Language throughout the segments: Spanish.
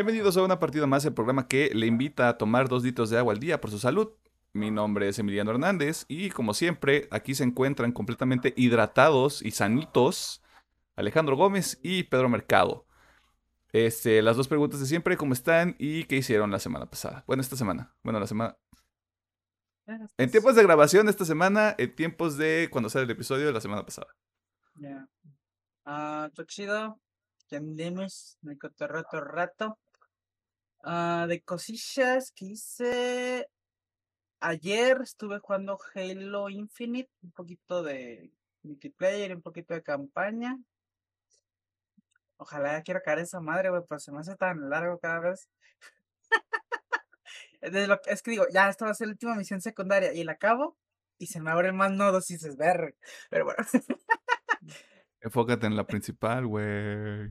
Bienvenidos a una partida más del programa que le invita a tomar dos litros de agua al día por su salud. Mi nombre es Emiliano Hernández y como siempre aquí se encuentran completamente hidratados y sanitos Alejandro Gómez y Pedro Mercado. Este, las dos preguntas de siempre, ¿cómo están y qué hicieron la semana pasada? Bueno, esta semana. Bueno, la semana... En tiempos de grabación esta semana, en tiempos de cuando sale el episodio de la semana pasada. Ya. Ah, todo chido. Ya andemos, me el rato. Ah, de cosillas que hice. Ayer estuve jugando Halo Infinite, un poquito de multiplayer, un poquito de campaña. Ojalá ya quiera caer esa madre, güey, pero se me hace tan largo cada vez. Desde lo es que digo, ya esta va a ser la última misión secundaria y la acabo y se me abren más nodos y dices, ver. Pero bueno. Enfócate en la principal, güey.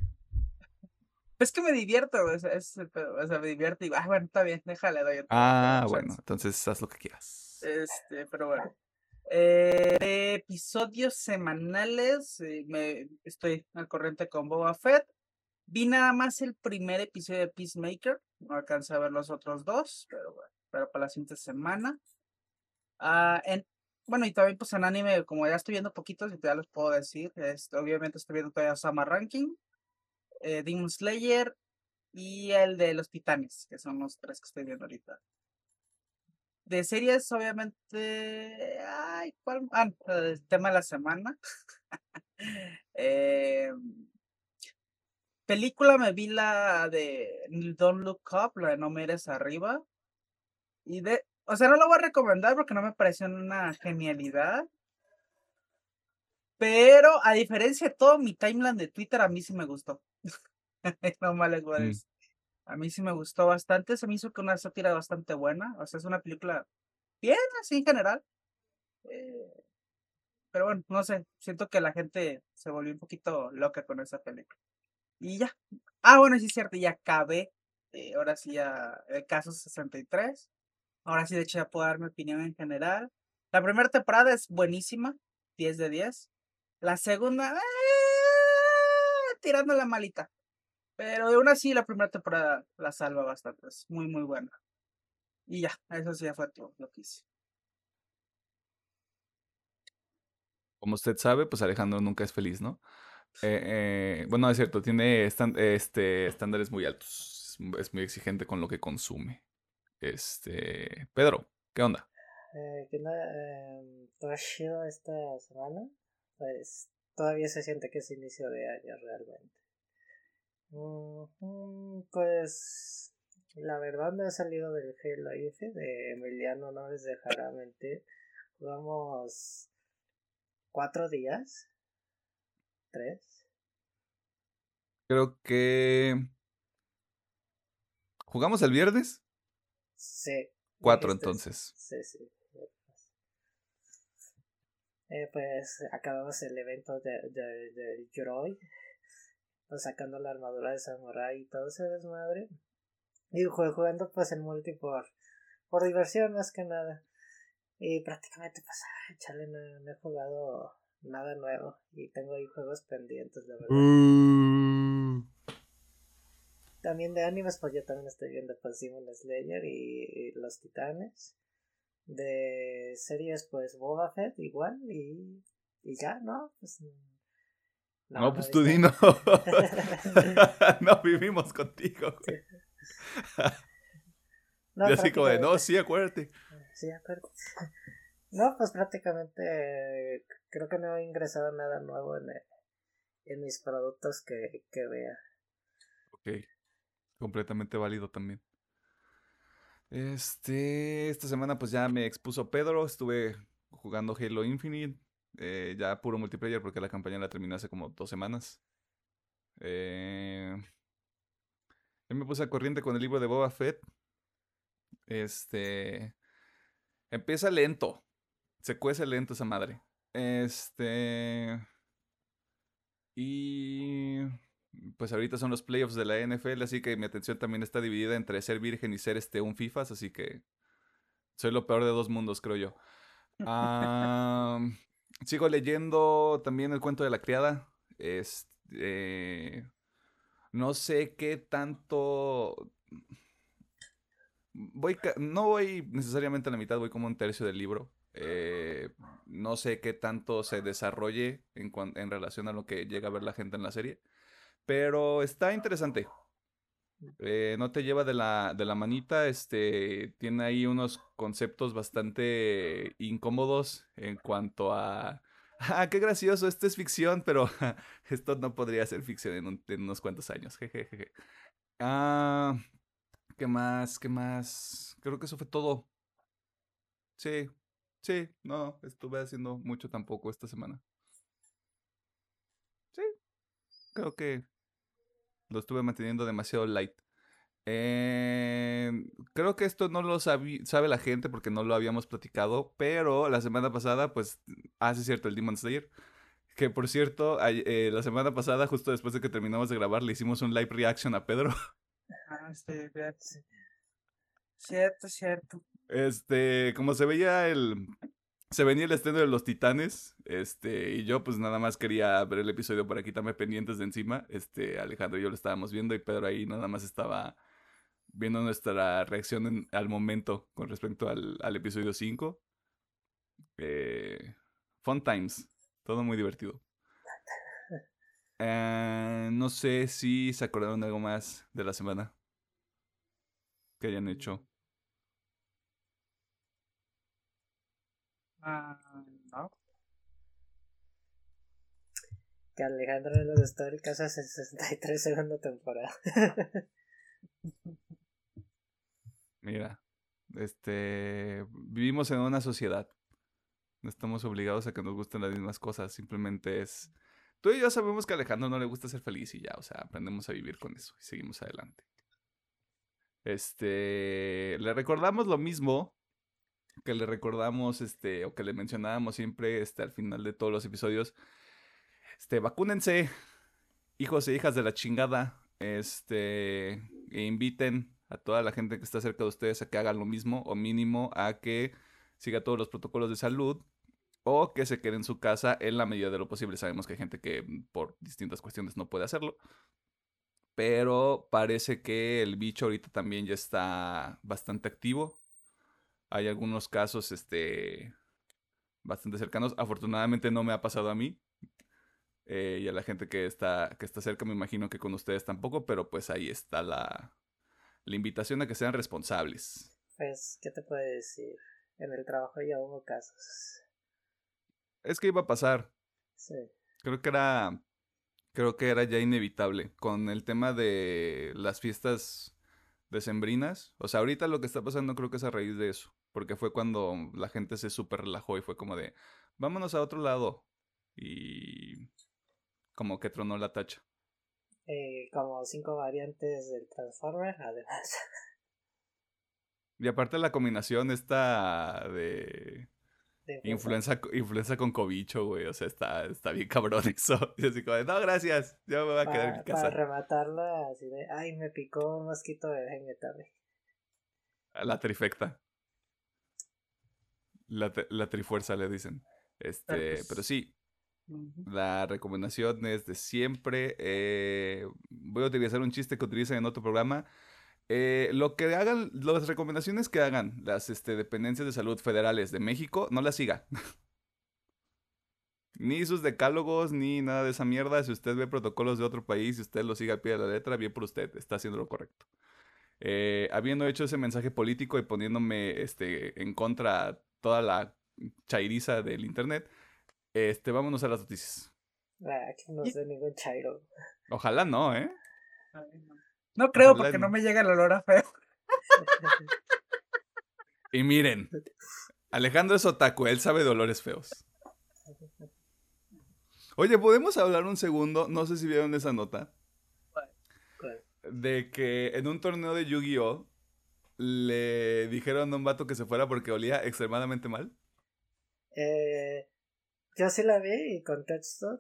Es que me divierto, o sea, es el pedo, o sea, me divierto y digo, ah, bueno, está bien, déjale, doy otro- Ah, bueno, chance". entonces haz lo que quieras. Este, pero bueno. Eh, de episodios semanales, eh, me estoy al corriente con Boba Fett. Vi nada más el primer episodio de Peacemaker, no alcancé a ver los otros dos, pero bueno, pero para la siguiente semana. Ah, en, bueno, y también pues en anime, como ya estoy viendo poquitos, ya los puedo decir, este, obviamente estoy viendo todavía Sama Ranking, eh, Demon Slayer y el de los Titanes, que son los tres que estoy viendo ahorita. De series, obviamente. Ay, ¿cuál? Ah, el tema de la semana. Eh, película me vi la de Don't Look Up, la de No Mires Arriba. Y de. O sea, no la voy a recomendar porque no me pareció una genialidad. Pero a diferencia de todo mi timeline de Twitter, a mí sí me gustó. no mal les voy a Mm. decir. A mí sí me gustó bastante. Se me hizo que una sátira bastante buena. O sea, es una película bien así en general. Eh, pero bueno, no sé. Siento que la gente se volvió un poquito loca con esa película. Y ya. Ah, bueno, sí es cierto. Ya acabé. eh, ahora sí ya el caso 63. Ahora sí, de hecho, ya puedo dar mi opinión en general. La primera temporada es buenísima. 10 de 10. La segunda, eh, tirando la malita. Pero aún así, la primera temporada la salva bastante. Es muy, muy buena. Y ya, eso sí ya fue todo lo que hice. Como usted sabe, pues Alejandro nunca es feliz, ¿no? Eh, eh, bueno, es cierto, tiene estan- este, estándares muy altos. Es, mu- es muy exigente con lo que consume. Este. Pedro, ¿qué onda? Eh, ¿qué onda? Em, todo chido esta semana. Pues todavía se siente que es inicio de año realmente. Pues la verdad me ha salido del Halo Infinite de Emiliano, no les dejará mentir. Jugamos cuatro días. Tres. Creo que. ¿Jugamos el viernes? Sí. Cuatro, entonces. Sí, sí. Eh, pues acabamos el evento de, de, del Yoroi, pues, sacando la armadura de Samurai y todo ese desmadre. Y jugando pues en multi por, por diversión más que nada. Y prácticamente pues, ay, chale, no, no he jugado nada nuevo. Y tengo ahí juegos pendientes, la verdad. Mm. También de animes, pues yo también estoy viendo pues Demon Slayer y, y Los Titanes. De series, pues Boba Fett igual y, y ya, ¿no? Pues, No, pues tú visto- di no. vivimos contigo, güey. No, y así como de, no, sí, acuérdate. Sí, acuerdo. No, pues prácticamente creo que no he ingresado nada nuevo en, el- en mis productos que, que vea. Ok. Completamente válido también. Este, esta semana pues ya me expuso Pedro, estuve jugando Halo Infinite, eh, ya puro multiplayer porque la campaña la terminé hace como dos semanas. Eh, me puse a corriente con el libro de Boba Fett. Este, empieza lento, se cuece lento esa madre. Este, y pues ahorita son los playoffs de la NFL, así que mi atención también está dividida entre ser virgen y ser este un FIFAs, así que soy lo peor de dos mundos, creo yo. Sigo leyendo también el cuento de la criada. Este, No sé qué tanto. Voy no voy necesariamente a la mitad, voy como un tercio del libro. Eh, no sé qué tanto se desarrolle en, en relación a lo que llega a ver la gente en la serie. Pero está interesante. Eh, no te lleva de la, de la manita, este, tiene ahí unos conceptos bastante incómodos en cuanto a, ah, qué gracioso, esto es ficción, pero esto no podría ser ficción en, unos cuantos años, jejeje. Ah, ¿qué más? ¿Qué más? Creo que eso fue todo. Sí, sí, no, estuve haciendo mucho tampoco esta semana. Sí, creo que lo estuve manteniendo demasiado light. Eh, creo que esto no lo sabe la gente porque no lo habíamos platicado, pero la semana pasada, pues, hace cierto, el Demon Slayer. Que por cierto, eh, la semana pasada, justo después de que terminamos de grabar, le hicimos un live reaction a Pedro. Ah, sí, Cierto, cierto. Este, como se veía el, se venía el estreno de los Titanes, este, y yo pues nada más quería ver el episodio para quitarme pendientes de encima. Este, Alejandro y yo lo estábamos viendo y Pedro ahí nada más estaba viendo nuestra reacción al momento con respecto al, episodio 5. Eh, fun times, todo muy divertido. Eh, no sé si se acordaron de algo más de la semana que hayan hecho. Ah, no. Que Alejandro de los históricos hace 63 segunda temporada. Mira, este vivimos en una sociedad. No estamos obligados a que nos gusten las mismas cosas. Simplemente es. Tú y yo sabemos que a Alejandro no le gusta ser feliz y ya, o sea, aprendemos a vivir con eso y seguimos adelante. Este. Le recordamos lo mismo que le recordamos, este, o que le mencionábamos siempre, este, al final de todos los episodios, este, vacúnense, hijos e hijas de la chingada, este, e inviten a toda la gente que está cerca de ustedes a que hagan lo mismo, o mínimo a que siga todos los protocolos de salud, o que se quede en su casa en la medida de lo posible. Sabemos que hay gente que por distintas cuestiones no puede hacerlo. Pero parece que el bicho ahorita también ya está bastante activo. Hay algunos casos este, bastante cercanos. Afortunadamente no me ha pasado a mí. Eh, y a la gente que está, que está cerca me imagino que con ustedes tampoco, pero pues ahí está la, la invitación a que sean responsables. Pues, ¿qué te puede decir? En el trabajo ya hubo casos. Es que iba a pasar. Sí. Creo que era. Creo que era ya inevitable. Con el tema de las fiestas decembrinas. O sea, ahorita lo que está pasando creo que es a raíz de eso. Porque fue cuando la gente se super relajó y fue como de, vámonos a otro lado. Y como que tronó la tacha. Eh, como cinco variantes del Transformer, además. Y aparte la combinación esta de... influenza, influenza con cobicho, güey. O sea, está, está bien cabrón eso. Y así como, no, gracias. Yo me voy a quedar en mi casa. Para rematarla, así de, ay, me picó un mosquito de dengue tarde. La trifecta. La, la trifuerza le dicen. Este, pero sí, la recomendación es de siempre. Eh, voy a utilizar un chiste que utilizan en otro programa. Eh, lo que hagan, las recomendaciones que hagan las este, dependencias de salud federales de México, no las siga. ni sus decálogos, ni nada de esa mierda. Si usted ve protocolos de otro país, si usted lo sigue al pie de la letra, bien por usted, está haciendo lo correcto. Eh, habiendo hecho ese mensaje político y poniéndome este, en contra toda la chairiza del internet, este, vámonos a las noticias. Ah, que no sé ningún chairo. Ojalá no, ¿eh? No creo porque no. me llega el olor a feo. y miren, Alejandro es otaku, él sabe de olores feos. Oye, ¿podemos hablar un segundo? No sé si vieron esa nota. De que en un torneo de Yu-Gi-Oh! Le dijeron a un vato que se fuera porque olía extremadamente mal. Eh, yo sí la vi y contexto.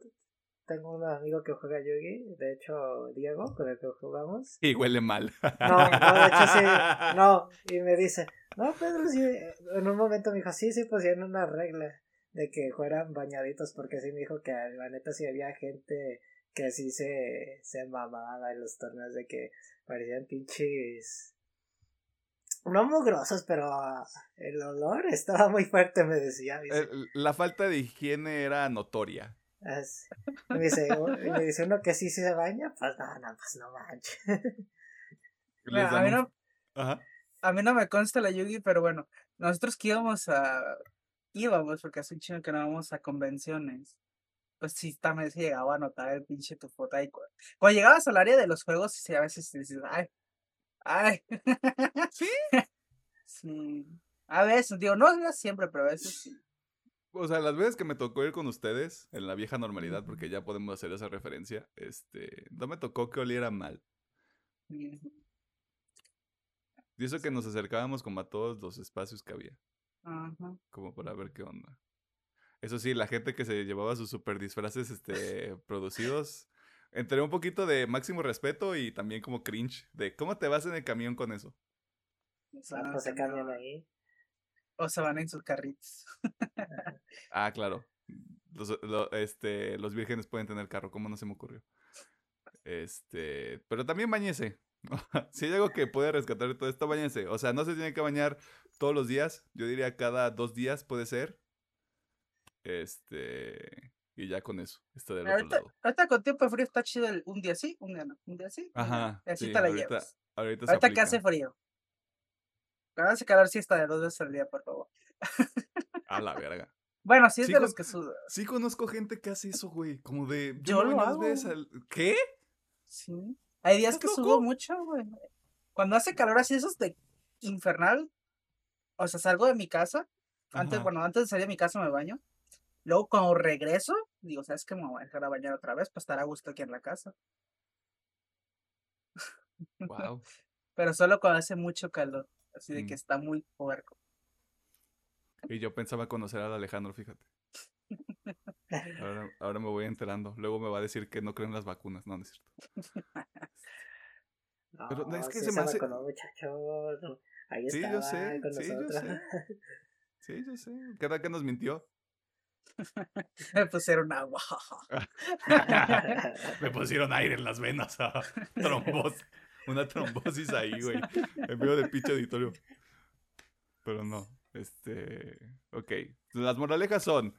Tengo un amigo que juega Yugi, de hecho Diego, con el que jugamos. Y huele mal. No, no, de hecho sí. No, y me dice, no, Pedro, sí. En un momento me dijo, sí, sí pusieron una regla de que fueran bañaditos, porque sí me dijo que la neta sí había gente que sí se, se mamaba en los torneos de que parecían pinches no mugrosos, pero el olor estaba muy fuerte, me decía. la falta de higiene era notoria. me, dice, me dice uno que sí se baña, pues no, no, pues no manches. a, mí no, a mí no me consta la Yugi, pero bueno, nosotros que íbamos a. íbamos, porque hace un chingo que no vamos a convenciones. Pues sí, también se llegaba a notar el pinche tu foto ahí. Cuando llegabas al área de los juegos, sí, a veces dices, ay, Ay. ¿Sí? Sí. A veces, digo, no siempre, pero a veces sí. O sea, las veces que me tocó ir con ustedes en la vieja normalidad, porque ya podemos hacer esa referencia, este, no me tocó que oliera mal. Y eso que nos acercábamos como a todos los espacios que había. Como para ver qué onda. Eso sí, la gente que se llevaba sus super disfraces este, producidos, Entré un poquito de máximo respeto y también como cringe de cómo te vas en el camión con eso. Ah, pues se cambian ahí. O se van en sus carritos. ah, claro. Los, este, los vírgenes pueden tener carro, ¿cómo no se me ocurrió? Este, pero también bañese. si hay algo que puede rescatar de todo esto, bañese. O sea, no se tiene que bañar todos los días. Yo diría cada dos días puede ser. Este. Y ya con eso, está del ahorita, otro lado. Ahorita con tiempo frío está chido el, un día sí, un día no. Un día sí. Ajá. así te la ahorita, llevas. Ahorita, ahorita que hace frío. Cuando hace calor sí está de dos veces al día, por favor. A la verga. Bueno, sí es de los que suda. Sí conozco gente que hace eso, güey. Como de... Yo, lo hago. Al... ¿Qué? Sí. Hay días que subo mucho, güey. Cuando hace calor así, eso es de infernal. O sea, salgo de mi casa. Antes, bueno, antes de salir de mi casa me baño. Luego cuando regreso, digo, ¿sabes qué? Me voy a dejar a bañar otra vez para estar a gusto aquí en la casa. Wow. Pero solo cuando hace mucho calor, así de que mm. está muy puerco. Y yo pensaba conocer al Alejandro, fíjate. Ahora, me voy enterando. Luego me va a decir que no creen las vacunas. No, no es cierto. Pero es que se me hace. Ahí sí, yo sé. sí, yo sé. Sí, yo sé. Cada que nos mintió. Me pusieron agua. Me pusieron aire en las venas. Trombosis. Una trombosis ahí, güey. En medio de pinche auditorio. Pero no. Este. Ok. Las moralejas son.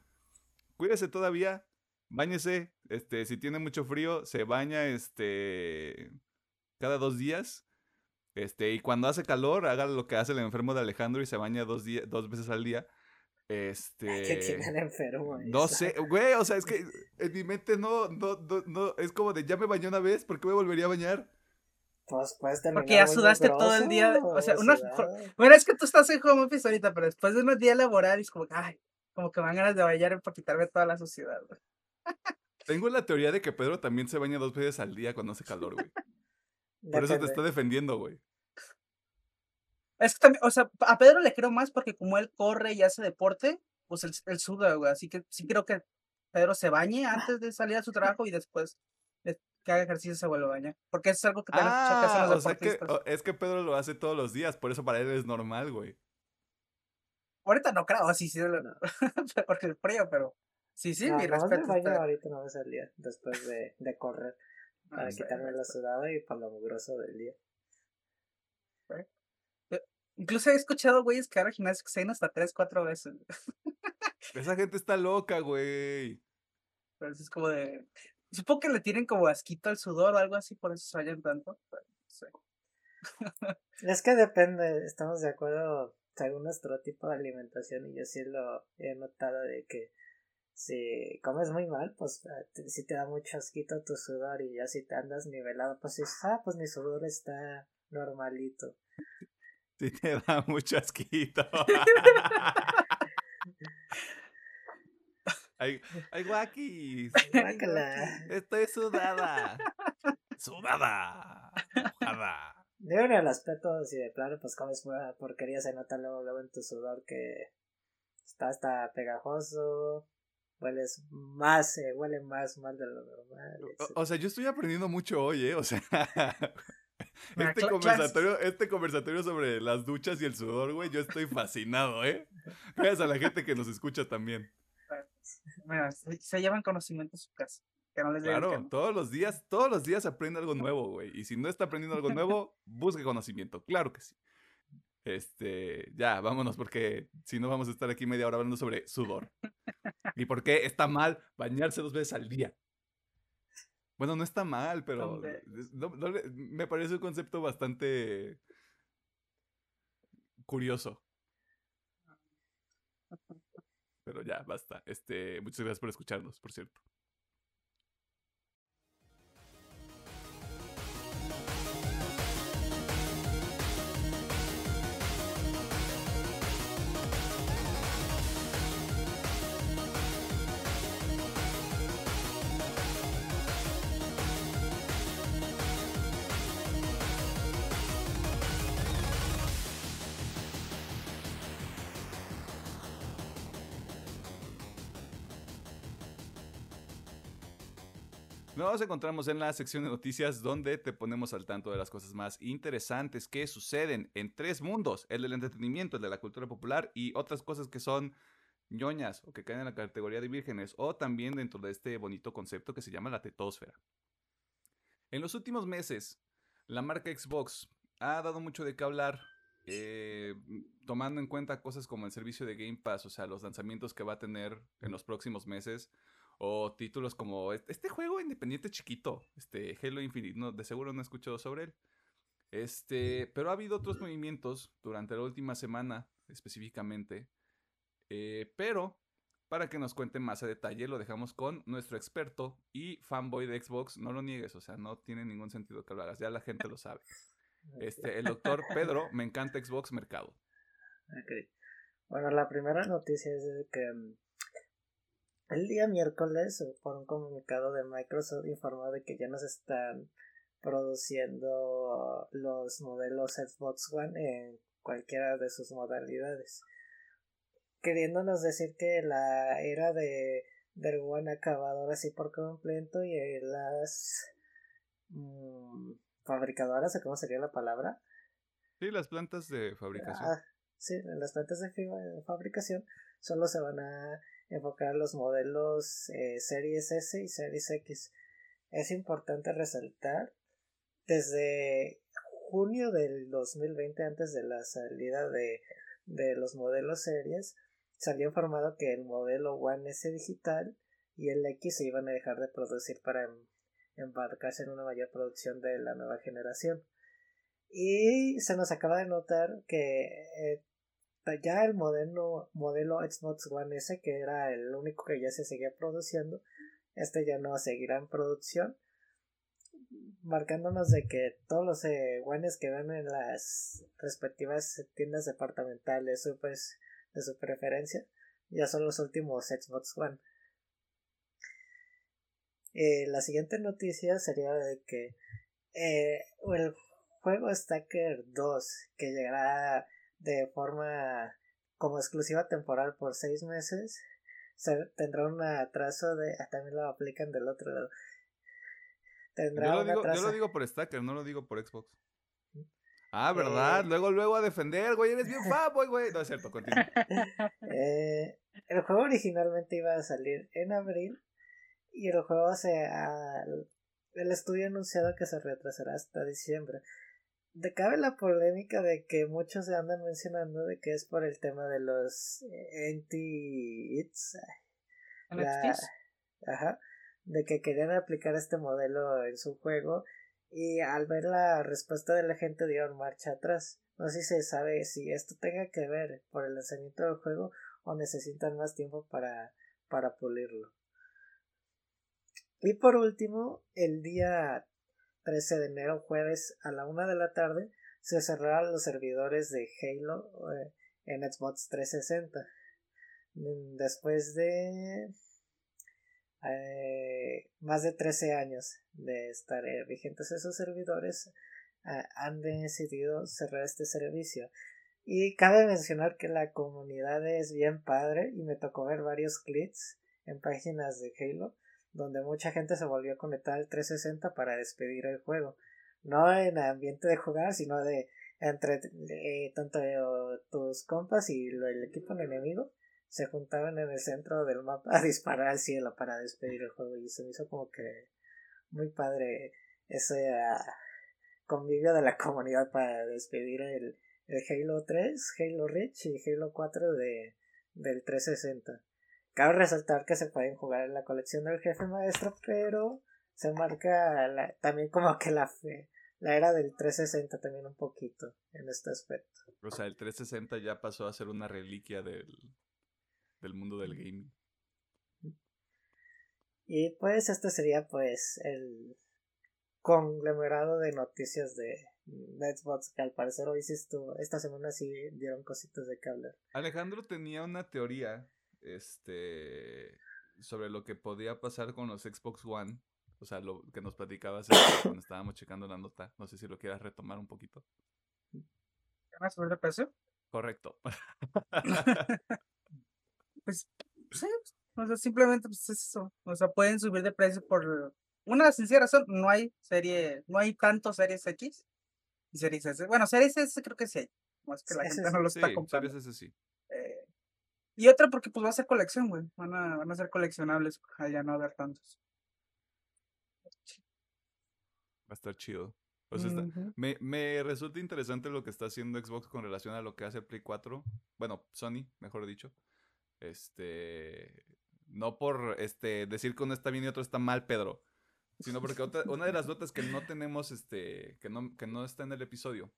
Cuídese todavía. Báñese. Este. Si tiene mucho frío, se baña. Este. Cada dos días. Este. Y cuando hace calor, haga lo que hace el enfermo de Alejandro y se baña dos, dos veces al día. Este. Que enfermo. No sé, güey, o sea, es que en mi mente no, no, no, es como de ya me bañé una vez, ¿por qué me volvería a bañar? Pues puedes Porque ya sudaste todo el día. O sea, una, bueno, es que tú estás en home office ahorita, pero después de unos días laborales, es como que, ay, como que me dan ganas de bañar para quitarme toda la suciedad, güey. Tengo la teoría de que Pedro también se baña dos veces al día cuando hace calor, güey. Por eso te está defendiendo, güey. Es que también, o sea, a Pedro le creo más porque como él corre y hace deporte, pues él, suda, güey. Así que sí creo que Pedro se bañe antes de salir a su trabajo y después que haga ejercicio se vuelve a bañar. Porque es algo que te ah, los o sea que, es que Pedro lo hace todos los días, por eso para él es normal, güey. Ahorita no creo, sí, sí, porque el frío, pero sí, sí, mi respeto. Me baño ahorita no vez al día, después de, de correr, para quitarme la sudada y para lo mugroso del día. Incluso he escuchado güeyes que ahora gimnasio que se hasta tres, cuatro veces. Esa gente está loca, güey. Pero es como de. Supongo que le tienen como asquito al sudor o algo así, por eso se vayan tanto. Es que depende, estamos de acuerdo según nuestro tipo de alimentación y yo sí lo he notado de que si comes muy mal, pues ah, si te da mucho asquito tu sudor y ya si te andas nivelado, pues dices, ah, pues mi sudor está normalito. Sí te da mucho asquito. ay, ay, guaquis. Estoy sudada. Sudada. Mojada. De el aspecto, si de plano, pues comes pura porquería, se nota luego, luego en tu sudor que está hasta pegajoso, hueles más, eh, huele más mal de lo normal. O, o, sea, yo estoy aprendiendo mucho hoy, ¿eh? O sea, este conversatorio, este conversatorio sobre las duchas y el sudor, güey, yo estoy fascinado, ¿eh? Gracias a la gente que nos escucha también. Bueno, se, llevan conocimiento a su casa. Que no les Claro, todos los días, todos los días aprende algo nuevo, güey. Y si no está aprendiendo algo nuevo, busque conocimiento. Claro que sí. Este, ya, vámonos, porque si no vamos a estar aquí media hora hablando sobre sudor. Y por qué está mal bañarse dos veces al día. Bueno, no está mal, pero no- no me parece un concepto bastante curioso. Pero ya, basta. Este, muchas gracias por escucharnos, por cierto. Nos encontramos en la sección de noticias donde te ponemos al tanto de las cosas más interesantes que suceden en tres mundos, el del entretenimiento, el de la cultura popular y otras cosas que son ñoñas o que caen en la categoría de vírgenes o también dentro de este bonito concepto que se llama la tetósfera. En los últimos meses, la marca Xbox ha dado mucho de qué hablar, eh, tomando en cuenta cosas como el servicio de Game Pass, o sea, los lanzamientos que va a tener en los próximos meses, o títulos como este, este juego independiente chiquito, este Halo Infinite, no, de seguro no he escuchado sobre él. Este, pero ha habido otros movimientos durante la última semana, específicamente. eh, pero para que nos cuente más a detalle, lo dejamos con nuestro experto y fanboy de Xbox. No lo niegues, o sea, no tiene ningún sentido que lo hagas, ya la gente lo sabe. Este, el doctor Pedro, me encanta Xbox Mercado. Ok. Bueno, la primera noticia es que mm, el día miércoles, eh, por un comunicado de Microsoft, informó de que ya no se están produciendo los modelos Xbox One en cualquiera de sus modalidades. Queriéndonos decir que la era de del One ha acabado ahora sí por completo y eh, las mm, fabricadoras, o cómo sería la palabra, Sí, las plantas de fabricación. Ah, sí, las plantas de fabricación solo se van a enfocar los modelos eh, Series S y Series X. Es importante resaltar, desde junio del 2020, antes de la salida de, de los modelos series, salió informado que el modelo One S digital y el X se iban a dejar de producir para em- embarcarse en una mayor producción de la nueva generación. Y se nos acaba de notar que eh, ya el modelo, modelo Xbox One S, que era el único que ya se seguía produciendo, este ya no seguirá en producción, marcándonos de que todos los eh, Ones que ven en las respectivas tiendas departamentales supers de su preferencia ya son los últimos Xbox One. Eh, la siguiente noticia sería de que eh, el juego Stacker 2 que llegará de forma como exclusiva temporal por seis meses se, tendrá un atraso de ah, también lo aplican del otro lado tendrá Yo lo, un digo, atraso yo lo digo por Stacker, no lo digo por Xbox. Ah, ¿verdad? Eh. Luego, luego a defender, güey. Eres bien fanboy, güey. No es cierto, continúa. Eh, el juego originalmente iba a salir en abril y el juego se el estudio ha anunciado que se retrasará hasta diciembre. De cabe la polémica de que muchos se andan mencionando de que es por el tema de los eh, NFTs. ajá, de que querían aplicar este modelo en su juego y al ver la respuesta de la gente dieron marcha atrás. No sé si se sabe si esto tenga que ver por el lanzamiento del juego o necesitan más tiempo para, para pulirlo. Y por último, el día 13 de enero, jueves a la una de la tarde, se cerraron los servidores de Halo eh, en Xbox 360. Mm, Después de eh, más de 13 años de estar eh, vigentes esos servidores, han decidido cerrar este servicio. Y cabe mencionar que la comunidad es bien padre y me tocó ver varios clips en páginas de Halo donde mucha gente se volvió a conectar al 360 para despedir el juego. No en ambiente de jugar, sino de entre eh, tanto tus compas y el equipo enemigo se juntaban en el centro del mapa a disparar al cielo para despedir el juego y se me hizo como que muy padre ese ah, convivio de la comunidad para despedir el, el Halo 3, Halo Reach y Halo 4 de, del 360. Cabe resaltar que se pueden jugar en la colección del jefe maestro, pero se marca también como que la, la era del 360 también un poquito en este aspecto. O sea, el 360 ya pasó a ser una reliquia del, del mundo del gaming. Y pues este sería pues el conglomerado de noticias de, Xbox que al parecer hoy sí estuvo, esta semana sí dieron cositas de que hablar. Alejandro tenía una teoría este sobre lo que podía pasar con los Xbox One. O sea, lo que nos platicabas cuando estábamos checando la nota. No sé si lo quieras retomar un poquito. ¿Van subir de precio? Correcto. pues, sí, o sea, simplemente pues eso. O sea, pueden subir de precio por una sencilla razón. No hay serie, no hay tanto series X y series S. Bueno, series S creo que sí hay. Más que la gente no lo está comprando. Series S sí. Y otra porque pues va a ser colección, güey. Van a, van a ser coleccionables. Allá no haber tantos. Va a estar chido. me, me, resulta interesante lo que está haciendo Xbox con relación a lo que hace Play 4. Bueno, Sony, mejor dicho. Este. No por este decir que uno está bien y otro está mal, Pedro. Sino porque una de las notas que no tenemos, este, que no, que no está en el episodio.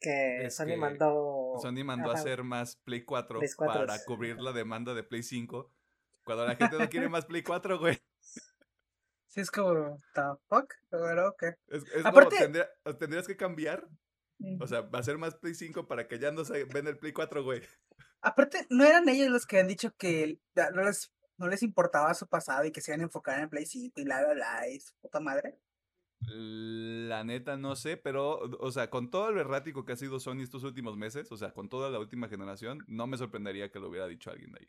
Que Sony mandó. Sony mandó a hacer más Play 4, para cubrir la demanda de Play 5. Cuando la gente no quiere más Play 4, güey. Sí, es como, ¿the fuck? Pero, ok. Es, como, tendrías que cambiar. O sea, va a ser más Play 5 para que ya no se ven el Play 4, güey. Aparte, ¿no eran ellos los que han dicho que no les, no les importaba su pasado y que se iban a enfocar en el Play 5 y bla, bla, bla, y su puta madre? La neta no sé, pero, o sea, con todo el errático que ha sido Sony estos últimos meses, o sea, con toda la última generación, no me sorprendería que lo hubiera dicho alguien de ahí.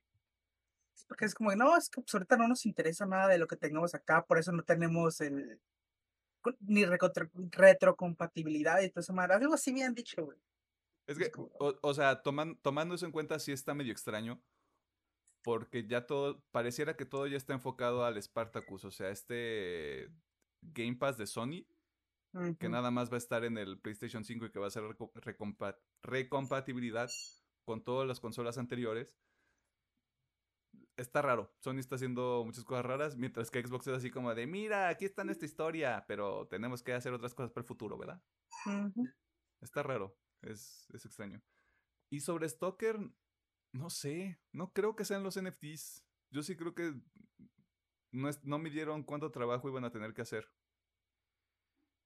Porque es como, no, es que pues, ahorita no nos interesa nada de lo que tengamos acá, por eso no tenemos el ni retrocompatibilidad y todo eso, madre. Algo así me han dicho, güey. Es que, o, sea, tomando eso en cuenta, sí está medio extraño. Porque ya todo, pareciera que todo ya está enfocado al Spartacus. O sea, este Game Pass de Sony, que nada más va a estar en el PlayStation 5 y que va a ser recompatibilidad con todas las consolas anteriores. Está raro. Sony está haciendo muchas cosas raras, mientras que Xbox es así como de, mira, aquí está nuestra historia, pero tenemos que hacer otras cosas para el futuro, ¿verdad? Está raro. Es, extraño. Y sobre Stalker, no sé, no creo que sean los NFTs. Yo sí creo que no, es, no midieron cuánto trabajo iban a tener que hacer.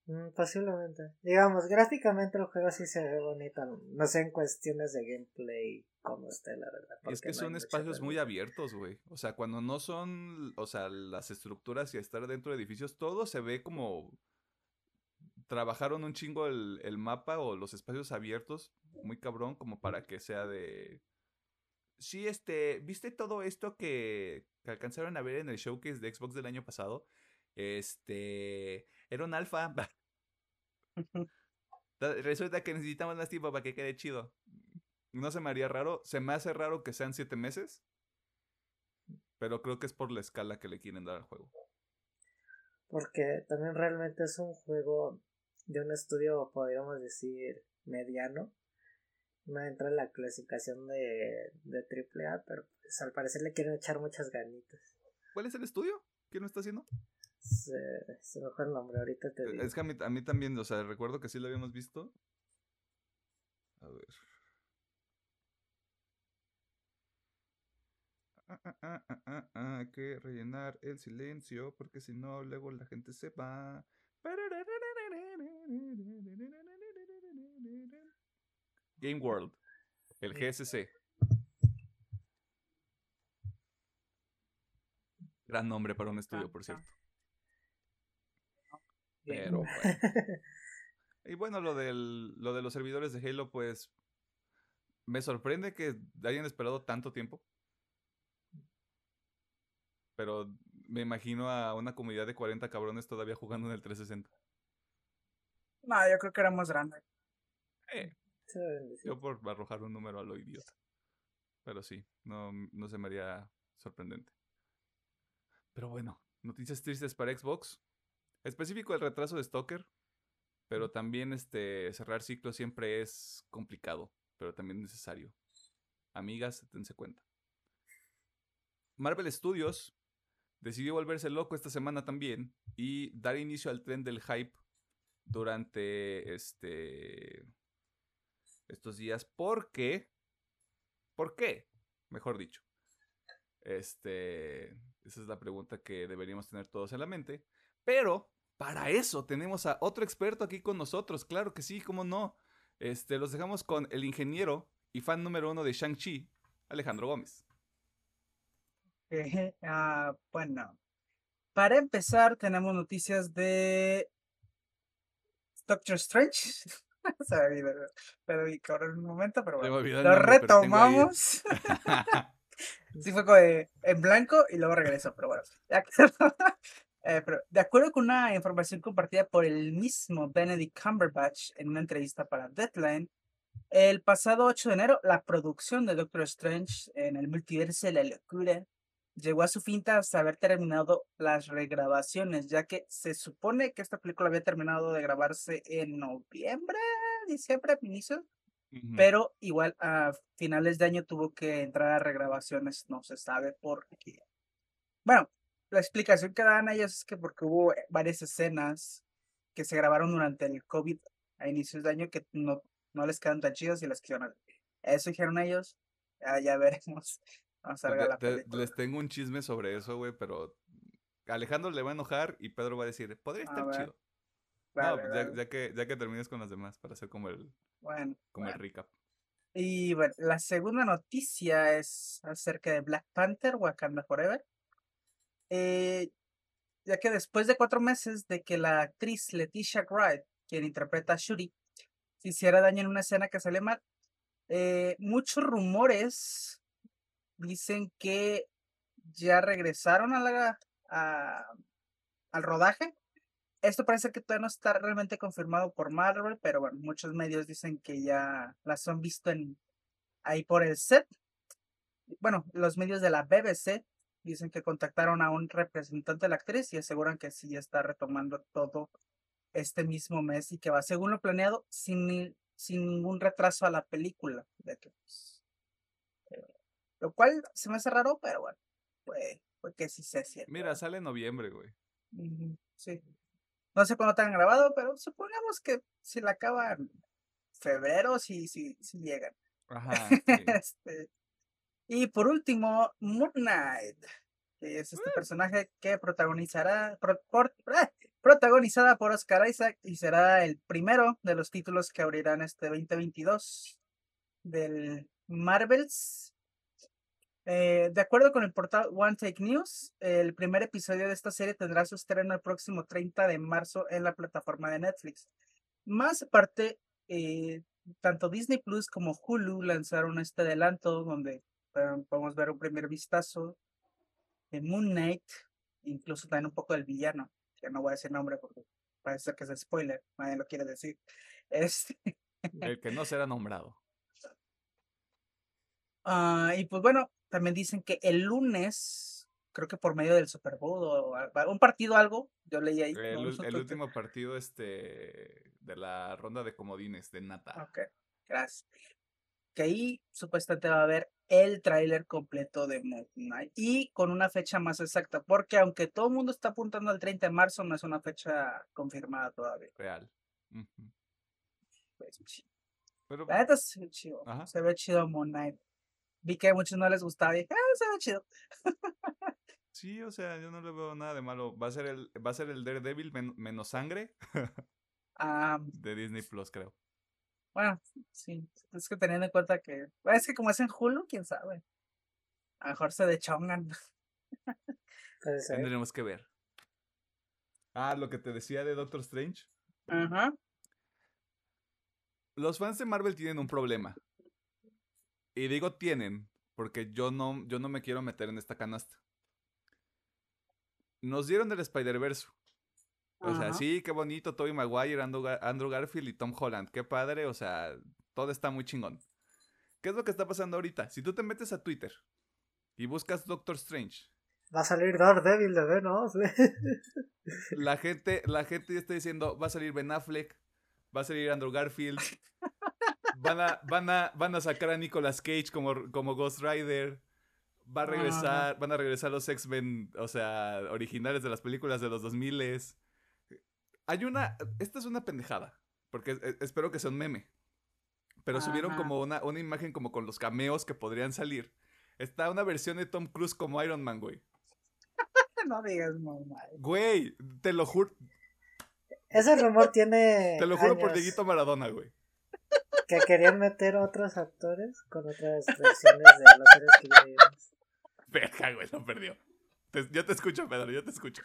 Mm, posiblemente. Digamos, gráficamente el juego sí se ve bonito. No sé en cuestiones de gameplay cómo esté, la verdad. Es que son espacios muy abiertos, güey. O sea, cuando no son, o sea, las estructuras y estar dentro de edificios, todo se ve como trabajaron un chingo el, mapa o los espacios abiertos, muy cabrón, como para que sea de... Sí, este, ¿viste todo esto que, alcanzaron a ver en el showcase de Xbox del año pasado? Este, era un alfa. Resulta que necesitamos más tiempo para que quede chido. No se me haría raro. Se me hace raro que sean siete meses. Pero creo que es por la escala que le quieren dar al juego. Porque también realmente es un juego de un estudio, podríamos decir, mediano. No entra en la clasificación de, de AAA, pero pues, al parecer le quieren echar muchas ganitas. ¿Cuál es el estudio? ¿Quién lo está haciendo? Se, se me fue el nombre, ahorita te digo. Es que a mí, a mí también, o sea, recuerdo que sí lo habíamos visto. A ver. Ah, ah, ah, ah, ah, ah, hay que rellenar el silencio porque si no luego la gente se va. Game World, el GSC. Gran nombre para un estudio, por cierto. Pero Y bueno, lo, del, lo de los servidores de Halo, pues me sorprende que hayan esperado tanto tiempo. Pero me imagino a una comunidad de 40 cabrones todavía jugando en el 360. No, yo creo que era más grande. Eh, yo por arrojar un número a lo idiota. Pero sí, no, no se me haría sorprendente. Pero bueno, noticias tristes para Xbox. Específico el retraso de Stalker. Pero también este cerrar ciclos siempre es complicado, pero también necesario. Amigas, dense cuenta. Marvel Studios decidió volverse loco esta semana también y dar inicio al tren del hype durante este estos días porque ¿por qué? Mejor dicho. Este, esa es la pregunta que deberíamos tener todos en la mente, pero para eso tenemos a otro experto aquí con nosotros, claro que sí, cómo no. Este, los dejamos con el ingeniero y fan número uno de Shang-Chi, Alejandro Gómez. Ah, bueno, para empezar tenemos noticias de Doctor Strange. Se me olvidó, pero en un momento, pero bueno. Lo retomamos. sí fue como de, en blanco y luego regresó, pero bueno. Eh, pero de acuerdo con una información compartida por el mismo Benedict Cumberbatch en una entrevista para Deadline, el pasado 8 de enero la producción de Doctor Strange en el multiverso de la locura llegó a su fin tras haber terminado las regrabaciones, ya que se supone que esta película había terminado de grabarse en noviembre, diciembre, inicio, pero igual a finales de año tuvo que entrar a regrabaciones, no se sabe por qué. Bueno, la explicación que dan ellos es que porque hubo eh, varias escenas que se grabaron durante el COVID a inicios de año que no, no les quedan tan chidos y las quisieron. Eso dijeron ellos, ya veremos les tengo un chisme sobre eso, güey, pero Alejandro le va a enojar y Pedro va a decir, podría estar chido. no, pues, ya, que, ya que termines con las demás, para hacer como el, bueno, como el recap. Y bueno, la segunda noticia es acerca de Black Panther, Wakanda Forever. Eh, ya que después de cuatro meses de que la actriz Leticia Wright, quien interpreta a Shuri, se hiciera daño en una escena que sale mal, eh, muchos rumores dicen que ya regresaron al rodaje. Esto parece que todavía no está realmente confirmado por Marvel, pero bueno, muchos medios dicen que ya las han visto en, ahí por el set. Bueno, los medios de la BBC dicen que contactaron a un representante de la actriz y aseguran que sí está retomando todo este mismo mes y que va según lo planeado sin, sin ningún retraso a la película. De que, pues, lo cual se me hace raro, pero bueno, pues, pues que sí se siente. Mira, sale en noviembre, güey. sí. No sé cuándo te han grabado, pero supongamos que si la acaban febrero, sí, sí, sí llegan. Ajá. este, y por último, Moon Knight, que es este personaje que protagonizará, eh, protagonizada por Oscar Isaac y será el primero de los títulos que abrirán este 2022 del Marvels eh, de acuerdo con el portal One Take News, el primer episodio de esta serie tendrá su estreno el próximo 30 de marzo en la plataforma de Netflix. Más aparte, eh, tanto Disney Plus como Hulu lanzaron este adelanto donde podemos ver un primer vistazo de Moon Knight, incluso también un poco del villano, que no voy a decir nombre porque parece que es spoiler, nadie lo quiere decir. Este... El que no será nombrado. Ah, y pues bueno, también dicen que el lunes, creo que por medio del Super Bowl o un partido algo, yo leí ahí. El, último partido este de la ronda de comodines de Nata. Ok, gracias. Que ahí supuestamente va a haber el tráiler completo de Moon Knight y con una fecha más exacta, porque aunque todo el mundo está apuntando al 30 de marzo, no es una fecha confirmada todavía. Real. Pues, Pero, la neta se ve chido. Se ve chido Moon Knight vi que a muchos no les gustaba y dije, ah, se ve chido. Sí, o sea, yo no le veo nada de malo. Va a ser el, va a ser el Daredevil menos sangre ah, de Disney Plus, creo. Bueno, sí, es que teniendo en cuenta que, es que como es en Hulu, quién sabe. A lo mejor se dechongan. Tendremos que ver. Ah, lo que te decía de Doctor Strange. Ajá. Los fans de Marvel tienen un problema. Y digo tienen, porque yo no, yo no me quiero meter en esta canasta. Nos dieron el Spider-Verse. O sea, sí, qué bonito, Tobey Maguire, Andrew, Garfield y Tom Holland. Qué padre, o sea, todo está muy chingón. ¿Qué es lo que está pasando ahorita? Si tú te metes a Twitter y buscas Doctor Strange, Va a salir Daredevil de Venom. la gente, la gente ya está diciendo, va a salir Ben Affleck, va a salir Andrew Garfield, van a, van a, van a sacar a Nicolas Cage como, como Ghost Rider, va a regresar, van a regresar los X-Men, o sea, originales de las películas de los 2000 Hay una, esta es una pendejada, porque espero que sea un meme. Pero subieron como una, una imagen como con los cameos que podrían salir. Está una versión de Tom Cruise como Iron Man, güey. No digas mamá. Güey, te lo juro, Ese rumor tiene. te lo juro por Dieguito Maradona, güey. Que querían meter otros actores con otras versiones de los seres que ya vimos. Verga, güey, lo perdió. Te- yo te escucho, Pedro, yo te escucho.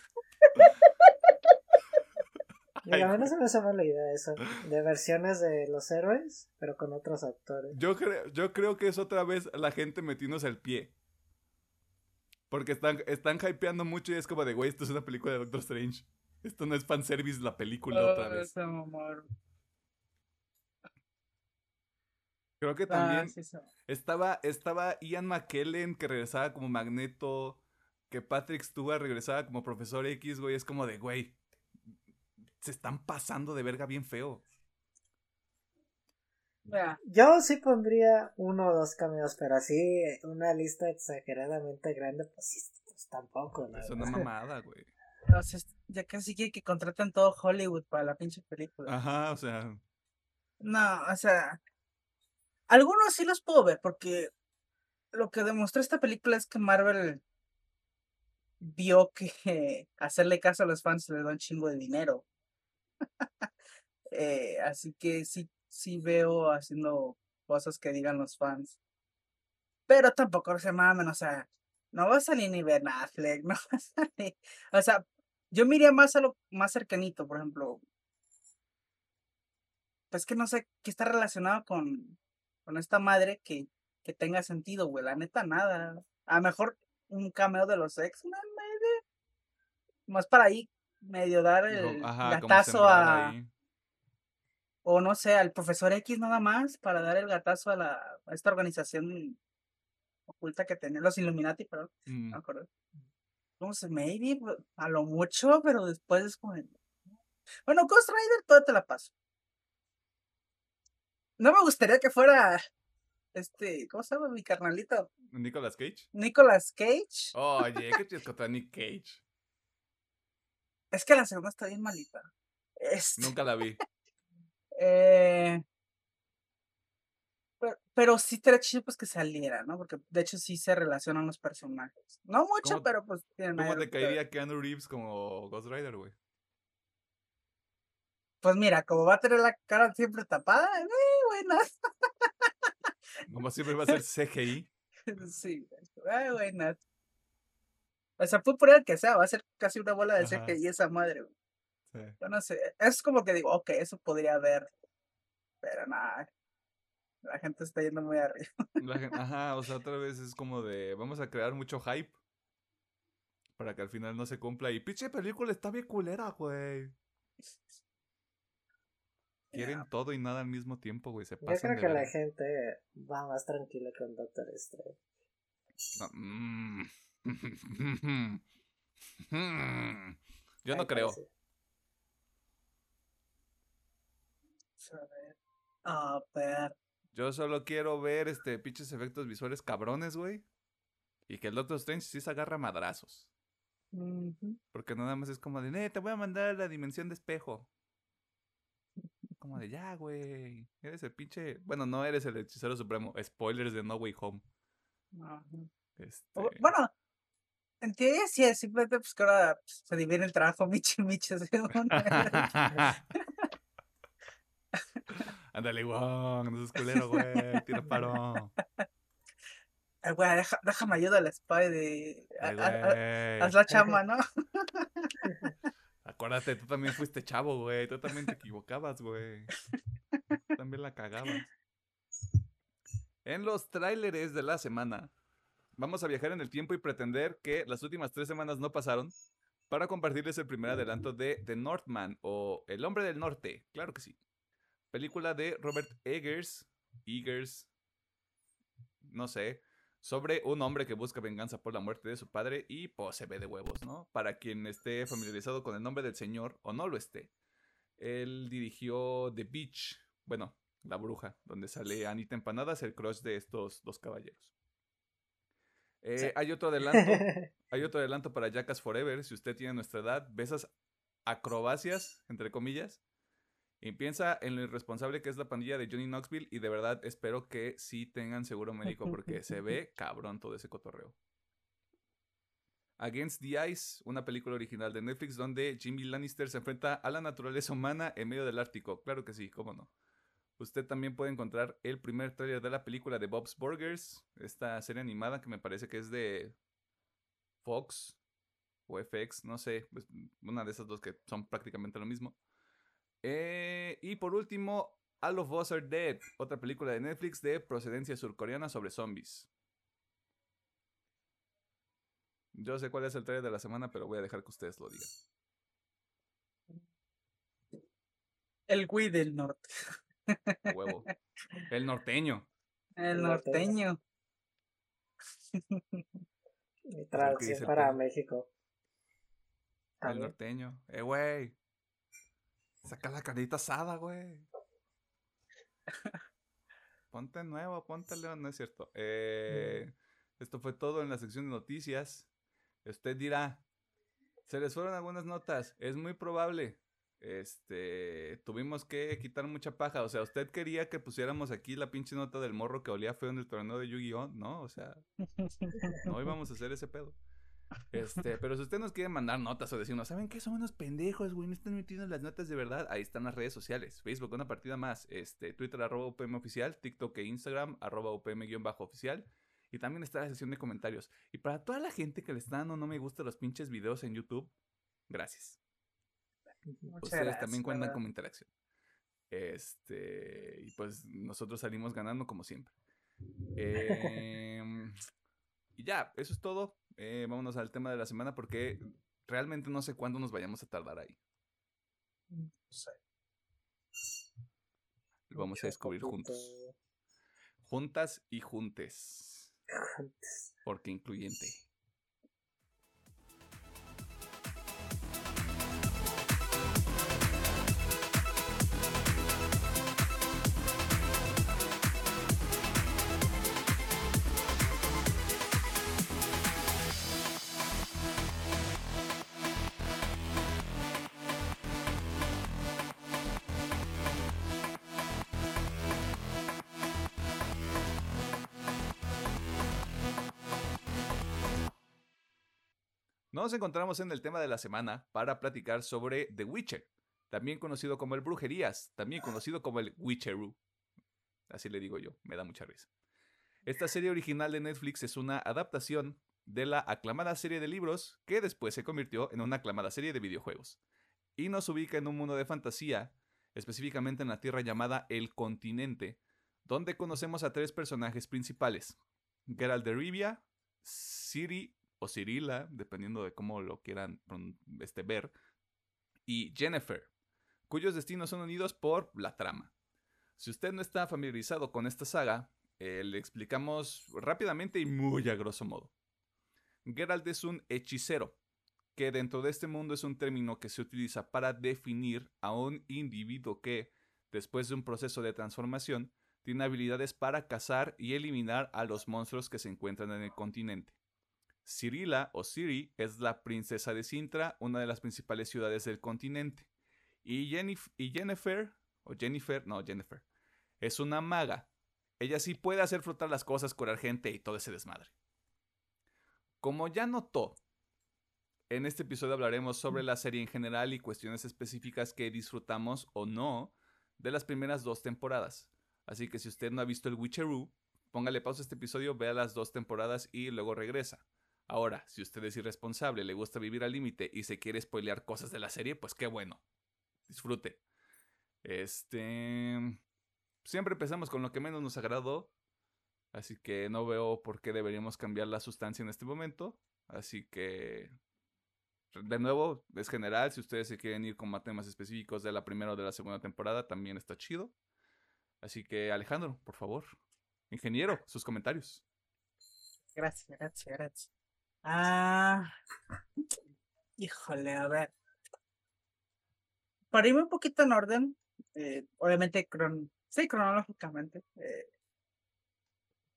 Y Ay, a mí no güey. se me hace mala idea eso. De versiones de los héroes, pero con otros actores. Yo creo, yo creo que es otra vez la gente metiéndose el pie. Porque están, están hypeando mucho y es como de, güey, esto es una película de Doctor Strange. Esto no es fanservice la película otra Oh, vez. ese mamón. Creo que Ah, también sí, sí. estaba, estaba Ian McKellen que regresaba como Magneto. Que Patrick Stewart regresaba como Profesor X, güey. Es como de, güey, se están pasando de verga bien feo. Mira, Yo sí pondría uno o dos cameos, pero así una lista exageradamente grande, pues pues tampoco, ¿no? Es una mamada, güey. ya casi quiere que contraten todo Hollywood para la pinche película. Ajá, o sea, No, o sea, algunos sí los puedo ver porque lo que demostró esta película es que Marvel vio que hacerle caso a los fans le da un chingo de dinero. Eh, así que sí, sí veo haciendo cosas que digan los fans. Pero tampoco se mamen, o sea, no va a salir ni Ben Affleck, no va a salir. O sea, yo miraría más a lo más cercanito, por ejemplo, pues que no sé qué está relacionado con, con esta madre que, que tenga sentido, güey. La neta, nada. A lo mejor un cameo de los X-Men. Más para ahí, medio dar el ajá, gatazo a. ahí. O no sé, al profesor X nada más, para dar el gatazo a, la, a esta organización oculta que tenía, los Illuminati, perdón, Mm. no me acuerdo. Maybe, a lo mucho, pero después es como. Bueno, Ghost Rider, todo te la paso. No me gustaría que fuera. Este, ¿cómo se llama mi carnalito? Nicolas Cage. Nicolas Cage. Oye, ¿qué tienes contra Nick Cage? Es que la segunda está bien malita. Este, Nunca la vi. eh, pero, pero sí estaría chido pues que saliera, ¿no? Porque de hecho sí se relacionan los personajes. No mucho, ¿Cómo- pero pues tienen ¿Cómo te caería Keanu Reeves como Ghost Rider, güey? Pues mira, como va a tener la cara siempre tapada, eh, buenas. Como siempre va a ser CGI. sí, eh, buenas. O sea, puede poner el que sea, va a ser casi una bola de Ajá. CGI esa madre. Sí. Yo no sé, es como que digo, ok, eso podría haber, pero nada, la gente está yendo muy arriba. La ajá, o sea, otra vez es como de vamos a crear mucho hype para que al final no se cumpla y pinche película está bien culera, güey. Quieren todo y nada al mismo tiempo, güey, se Yo pasan creo de que la gente va más tranquila con Doctor Strange. No, mm. Yo no creo. A ver, a ver, Yo solo quiero ver este pinches efectos visuales cabrones, güey. Y que el Doctor Strange sí se agarra a madrazos. Porque nada más es como de, "Nee, te voy a mandar a la dimensión de espejo. Como de, ya, güey. Eres el pinche. Bueno, no eres el hechicero supremo. Spoilers de No Way Home. Ajá. Este... Bueno, en teoría sí es, simplemente pues que ahora pues, se divide el trabajo Michi Michi. Ándale, Wong, no seas culero, güey. Tira paro. Ay, güey, deja- déjame ayuda a la spy de... a- Ay, a- a- güey. Haz la chamba, ¿no? Acuérdate, tú también fuiste chavo, güey. Tú también te equivocabas, güey. También la cagabas. En los tráileres de la semana, vamos a viajar en el tiempo y pretender que las últimas tres semanas no pasaron para compartirles el primer adelanto de The Northman o El Hombre del Norte. Claro que sí. Película de Robert Eggers. Eggers. no sé, sobre un hombre que busca venganza por la muerte de su padre y pues se ve de huevos, ¿no? Para quien esté familiarizado con el nombre del señor o no lo esté. Él dirigió The Beach, bueno, La Bruja, donde sale Anita Empanadas, el crush de estos dos caballeros. Eh, hay otro adelanto, hay otro adelanto para Jackass Forever, si usted tiene nuestra edad, ve esas acrobacias, entre comillas, y piensa en lo irresponsable que es la pandilla de Johnny Knoxville y de verdad espero que sí tengan seguro médico porque se ve cabrón todo ese cotorreo. Against the Ice, una película original de Netflix donde Jimmy Lannister se enfrenta a la naturaleza humana en medio del Ártico. Claro que sí, cómo no. Usted también puede encontrar el primer trailer de la película de Bob's Burgers, esta serie animada que me parece que es de Fox o FX, no sé, pues, una de esas dos que son prácticamente lo mismo. Eh, y por último, All of Us Are Dead, otra película de Netflix de procedencia surcoreana sobre zombies. Yo sé cuál es el trailer de la semana, pero voy a dejar que ustedes lo digan. El Wii del norte. Huevo. El norteño. El norteño. Mi traducción para México. El norteño. Eh, güey. Saca la carita asada, güey. Ponte nuevo, ponte león, no es cierto. Eh, esto fue todo en la sección de noticias. Usted dirá, se les fueron algunas notas, es muy probable. Este, tuvimos que quitar mucha paja. O sea, usted quería que pusiéramos aquí la pinche nota del morro que olía feo en el torneo de Yu-Gi-Oh, ¿no? O sea, no íbamos a hacer ese pedo. Este, pero si usted nos quiere mandar notas o decirnos, ¿saben qué? Son unos pendejos, güey, no están metiendo las notas de verdad. Ahí están las redes sociales. Facebook, una partida más. Este, Twitter, arroba UPM oficial. TikTok e Instagram, arroba UPM-oficial. Y también está la sesión de comentarios. Y para toda la gente que le está dando no me gusta los pinches videos en YouTube, gracias. Ustedes también cuentan como interacción. Este, y pues nosotros salimos ganando como siempre. Em, y ya, eso es todo. Eh, vámonos al tema de la semana porque realmente no sé cuándo nos vayamos a tardar ahí. Lo vamos a descubrir juntos. Juntas y juntes. Porque incluyente. Nos encontramos en el tema de la semana para platicar sobre The Witcher, también conocido como el Brujerías, también conocido como el Witcheru. Así le digo yo, me da mucha risa. Esta serie original de Netflix es una adaptación de la aclamada serie de libros que después se convirtió en una aclamada serie de videojuegos. Y nos ubica en un mundo de fantasía, específicamente en la tierra llamada El Continente, donde conocemos a tres personajes principales: Geralt de Rivia, Ciri o Cirila, dependiendo de cómo lo quieran este, ver, y Jennifer, cuyos destinos son unidos por la trama. Si usted no está familiarizado con esta saga, eh, le explicamos rápidamente y muy a grosso modo. Geralt es un hechicero, que dentro de este mundo es un término que se utiliza para definir a un individuo que, después de un proceso de transformación, tiene habilidades para cazar y eliminar a los monstruos que se encuentran en el continente. Cirila o Siri es la princesa de Sintra, una de las principales ciudades del continente. Y, Jennifer, o Jennifer, no, Jennifer, es una maga. Ella sí puede hacer flotar las cosas, curar gente y todo ese desmadre. Como ya notó, en este episodio hablaremos sobre la serie en general y cuestiones específicas que disfrutamos o no de las primeras dos temporadas. Así que si usted no ha visto el Witcheroo, póngale pausa a este episodio, vea las dos temporadas y luego regresa. Ahora, si usted es irresponsable, le gusta vivir al límite y se quiere spoilear cosas de la serie, pues qué bueno. Disfrute. Este. Siempre empezamos con lo que menos nos agradó. Así que no veo por qué deberíamos cambiar la sustancia en este momento. Así que. De nuevo, es general. Si ustedes se quieren ir con temas específicos de la primera o de la segunda temporada, también está chido. Así que, Alejandro, por favor. Ingeniero, sus comentarios. Gracias, gracias, gracias. Ah, híjole, a ver. Para irme un poquito en orden, eh, obviamente, cron sí, cronológicamente. Eh,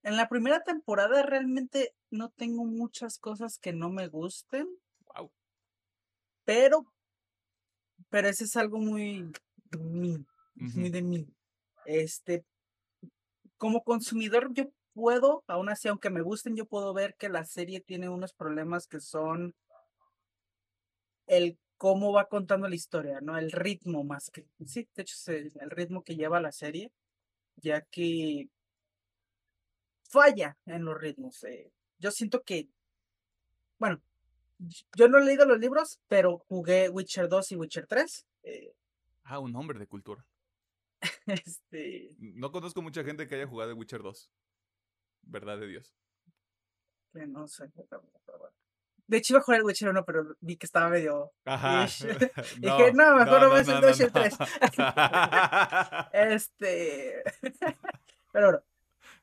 en la primera temporada realmente no tengo muchas cosas que no me gusten. Wow. Pero, pero ese es algo muy de mí, muy de mí. Este, como consumidor, yo puedo, aún así, aunque me gusten, yo puedo ver que la serie tiene unos problemas que son el cómo va contando la historia, ¿no? El ritmo más que, sí, de hecho, es el, el ritmo que lleva la serie, ya que falla en los ritmos. eh. Yo siento que, bueno, yo no he leído los libros, pero jugué Witcher 2 y Witcher 3. eh, Ah, un hombre de cultura. este, No conozco mucha gente que haya jugado The Witcher 2. Verdad de Dios. no sé. bueno. De hecho, iba a jugar el Witcher 1, pero vi que estaba medio. Ajá. Ish. Dije, no, mejor no ves el Witcher 3. Este. pero bueno,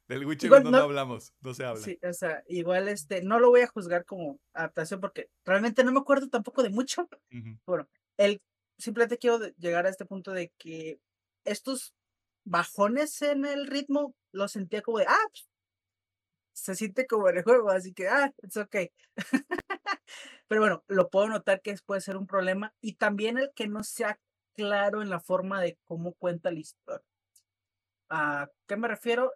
Del Witcher Igual 1 no, no- hablamos, no se habla. sí, o sea, igual este, no lo voy a juzgar como adaptación porque realmente no me acuerdo tampoco de mucho. Ujú. el simplemente quiero llegar a este punto de que estos bajones en el ritmo los sentía como de ah pues, se siente como en el juego así que ah it's okay pero bueno lo puedo notar que puede ser un problema y también el que no sea claro en la forma de cómo cuenta la historia a qué me refiero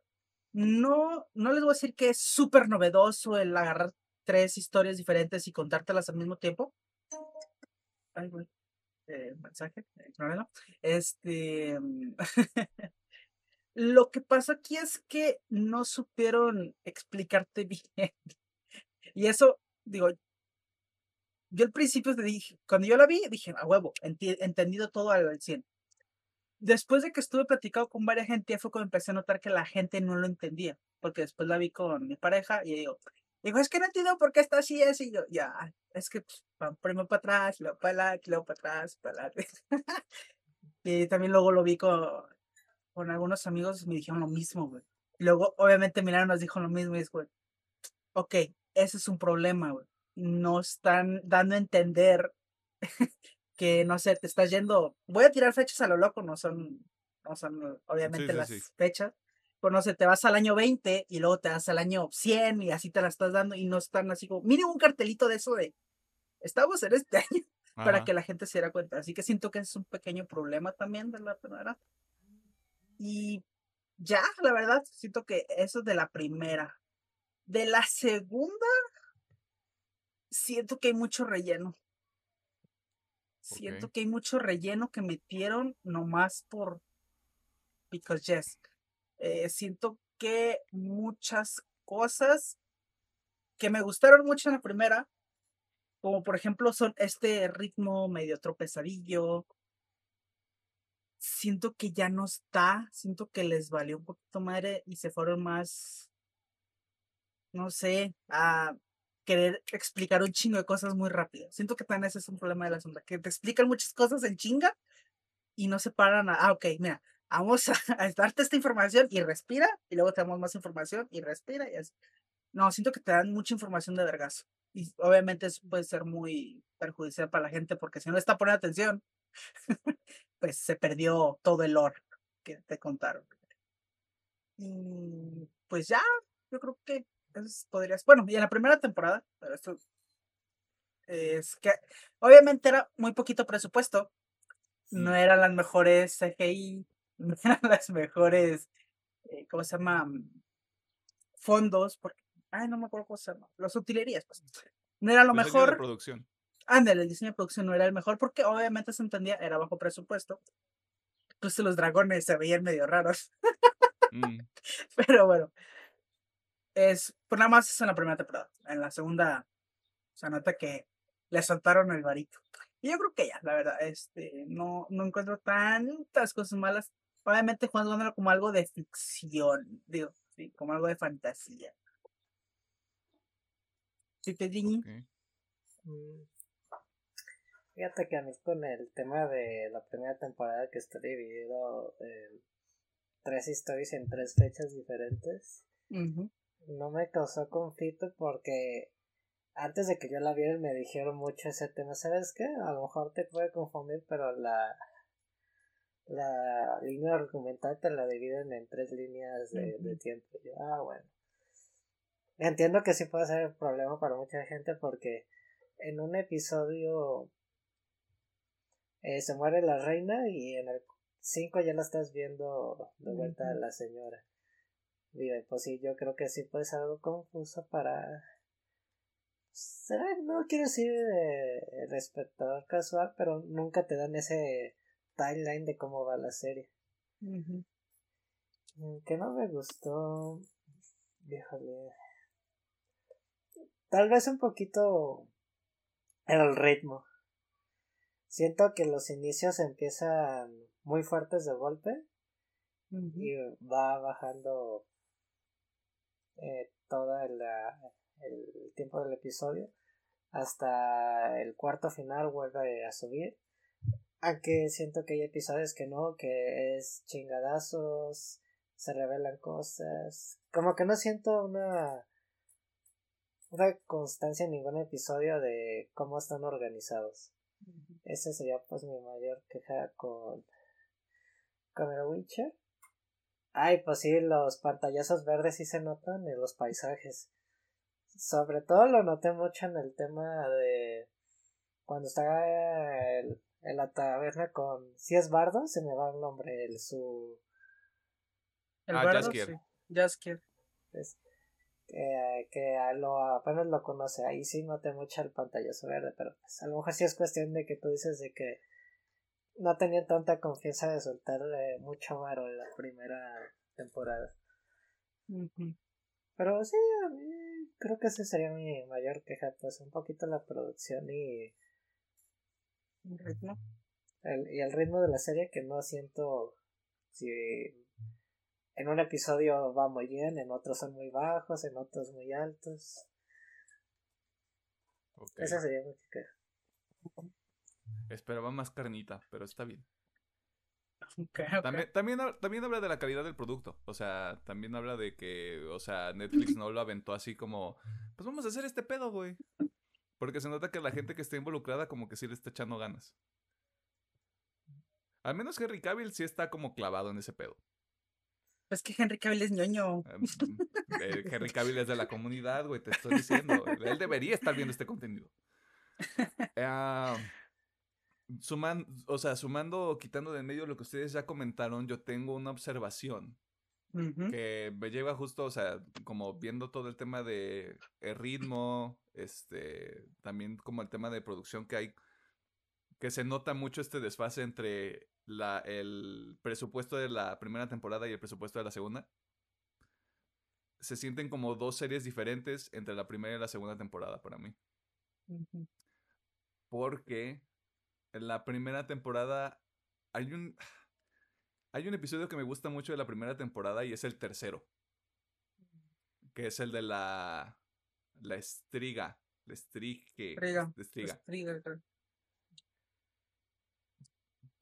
no no les voy a decir que es súper novedoso el agarrar tres historias diferentes y contártelas al mismo tiempo Ay, güey eh, mensaje, eh, ignórenlo. Este. Lo que pasa aquí es que no supieron explicarte bien. Y eso, digo, yo al principio te dije, cuando yo la vi, dije, a huevo, entendido todo al 100. Después de que estuve platicado con varias gente, fue cuando empecé a notar que la gente no lo entendía, porque después la vi con mi pareja y digo, digo, es que no entiendo por qué está así, así, y yo, ya, es que pues, van primero para atrás, luego para adelante, luego para atrás, para adelante. y también luego lo vi con, con algunos amigos me dijeron lo mismo, güey. Luego, obviamente, miraron, nos dijo lo mismo y es, güey, ok, ese es un problema, güey. No están dando a entender que, no sé, te estás yendo, voy a tirar fechas a lo loco, no son, no son obviamente sí, las sí. fechas, pero no sé, te vas al año 20 y luego te vas al año 100 y así te la estás dando y no están así como, mínimo un cartelito de eso de, estamos en este año, para que la gente se diera cuenta. Así que siento que es un pequeño problema también de la primera. Y ya, la verdad, siento que eso es de la primera. De la segunda, siento que hay mucho relleno. Siento que hay mucho relleno que metieron nomás por because yes. Eh, siento que muchas cosas que me gustaron mucho en la primera, como por ejemplo son este ritmo medio tropezadillo, siento que ya no está, siento que les valió un poquito madre y se fueron más, no sé, a querer explicar un chingo de cosas muy rápido. Siento que también ese es un problema de la sonda, que te explican muchas cosas en chinga y no se paran a, ah, ok, mira, vamos a, a darte esta información y respira, y luego te damos más información y respira y así. No, siento que te dan mucha información de vergazo. Y obviamente eso puede ser muy perjudicial para la gente porque si no le está poniendo atención, pues se perdió todo el lore que te contaron. Y pues ya, yo creo que eso podrías. Bueno, y en la primera temporada, pero esto es que obviamente era muy poquito presupuesto. No eran las mejores CGI, no eran las mejores, eh, ¿cómo se llama? Fondos, porque, ay, no me acuerdo cómo se llama. Los utilerías, pues. No era lo de mejor. producción. Ándale, el diseño de producción no era el mejor porque obviamente se entendía, era bajo presupuesto. Pues los dragones se veían medio raros. Mm, Pero bueno. Es, pues nada más es en la primera temporada. En la segunda se nota que le soltaron el varito. Y yo creo que ya, la verdad, este, no, no encuentro tantas cosas malas. Obviamente jugándolo como algo de ficción, digo, sí, como algo de fantasía. Sí, te digo. Fíjate que a mí con el tema de la primera temporada que está dividido, eh, tres historias en tres fechas diferentes. No me causó conflicto porque antes de que yo la viera me dijeron mucho ese tema. ¿Sabes qué? A lo mejor te puede confundir, pero la, la línea argumental te la dividen en tres líneas de, de tiempo. Yo, ah, bueno. Entiendo que sí puede ser problema para mucha gente porque en un episodio eh, se muere la reina y en el 5 ya la estás viendo de vuelta a la señora. Digo, pues sí, yo creo que sí puede ser algo confuso para... No quiero decir de espectador casual, pero nunca te dan ese timeline de cómo va la serie. Mm, que no me gustó. Híjole. Tal vez un poquito el ritmo. Siento que los inicios empiezan muy fuertes de golpe y va bajando eh, todo el, el tiempo del episodio hasta el cuarto final vuelve a subir. Aunque siento que hay episodios que no que es chingadazos se revelan cosas. Como que no siento una una constancia en ningún episodio de cómo están organizados. Ese sería pues mi mayor queja con, con el Witcher. Ay, pues sí, los pantallazos verdes sí se notan en los paisajes. Sobre todo lo noté mucho en el tema de cuando está en la taberna con si es bardo se me va el nombre el su el ah, bardo sí. Jaskier que lo apenas lo conoce, ahí sí noté mucho el pantallazo verde, pero pues a lo mejor sí es cuestión de que tú dices de que no tenía tanta confianza de soltarle mucho varo en la primera temporada. Pero sí, a mí creo que ese sería mi mayor queja, pues un poquito la producción y el ritmo. El, y el ritmo de la serie que no siento si en un episodio va muy bien, en otros son muy bajos, en otros muy altos. Esa sería mi queja. Esperaba más carnita, pero está bien. También, también, también, habla de la calidad del producto. O sea, también habla de que, o sea, Netflix no lo aventó así como, pues vamos a hacer este pedo, güey. Porque se nota que la gente que está involucrada como que sí le está echando ganas. Al menos Henry Cavill sí está como clavado en ese pedo. Es que Henry Cavill es ñoño. Em, eh, Henry Cavill es de la comunidad, güey, te estoy diciendo. Él debería estar viendo este contenido. Ah, sumando, o sea, sumando, quitando de medio lo que ustedes ya comentaron, yo tengo una observación que me lleva justo, o sea, como viendo todo el tema de el ritmo, este, también como el tema de producción que hay, que se nota mucho este desfase entre la, el presupuesto de la primera temporada y el presupuesto de la segunda. Se sienten como dos series diferentes entre la primera y la segunda temporada para mí. Porque en la primera temporada hay un... Hay un episodio que me gusta mucho de la primera temporada y es el tercero. Que es el de la... La estriga. La estriga.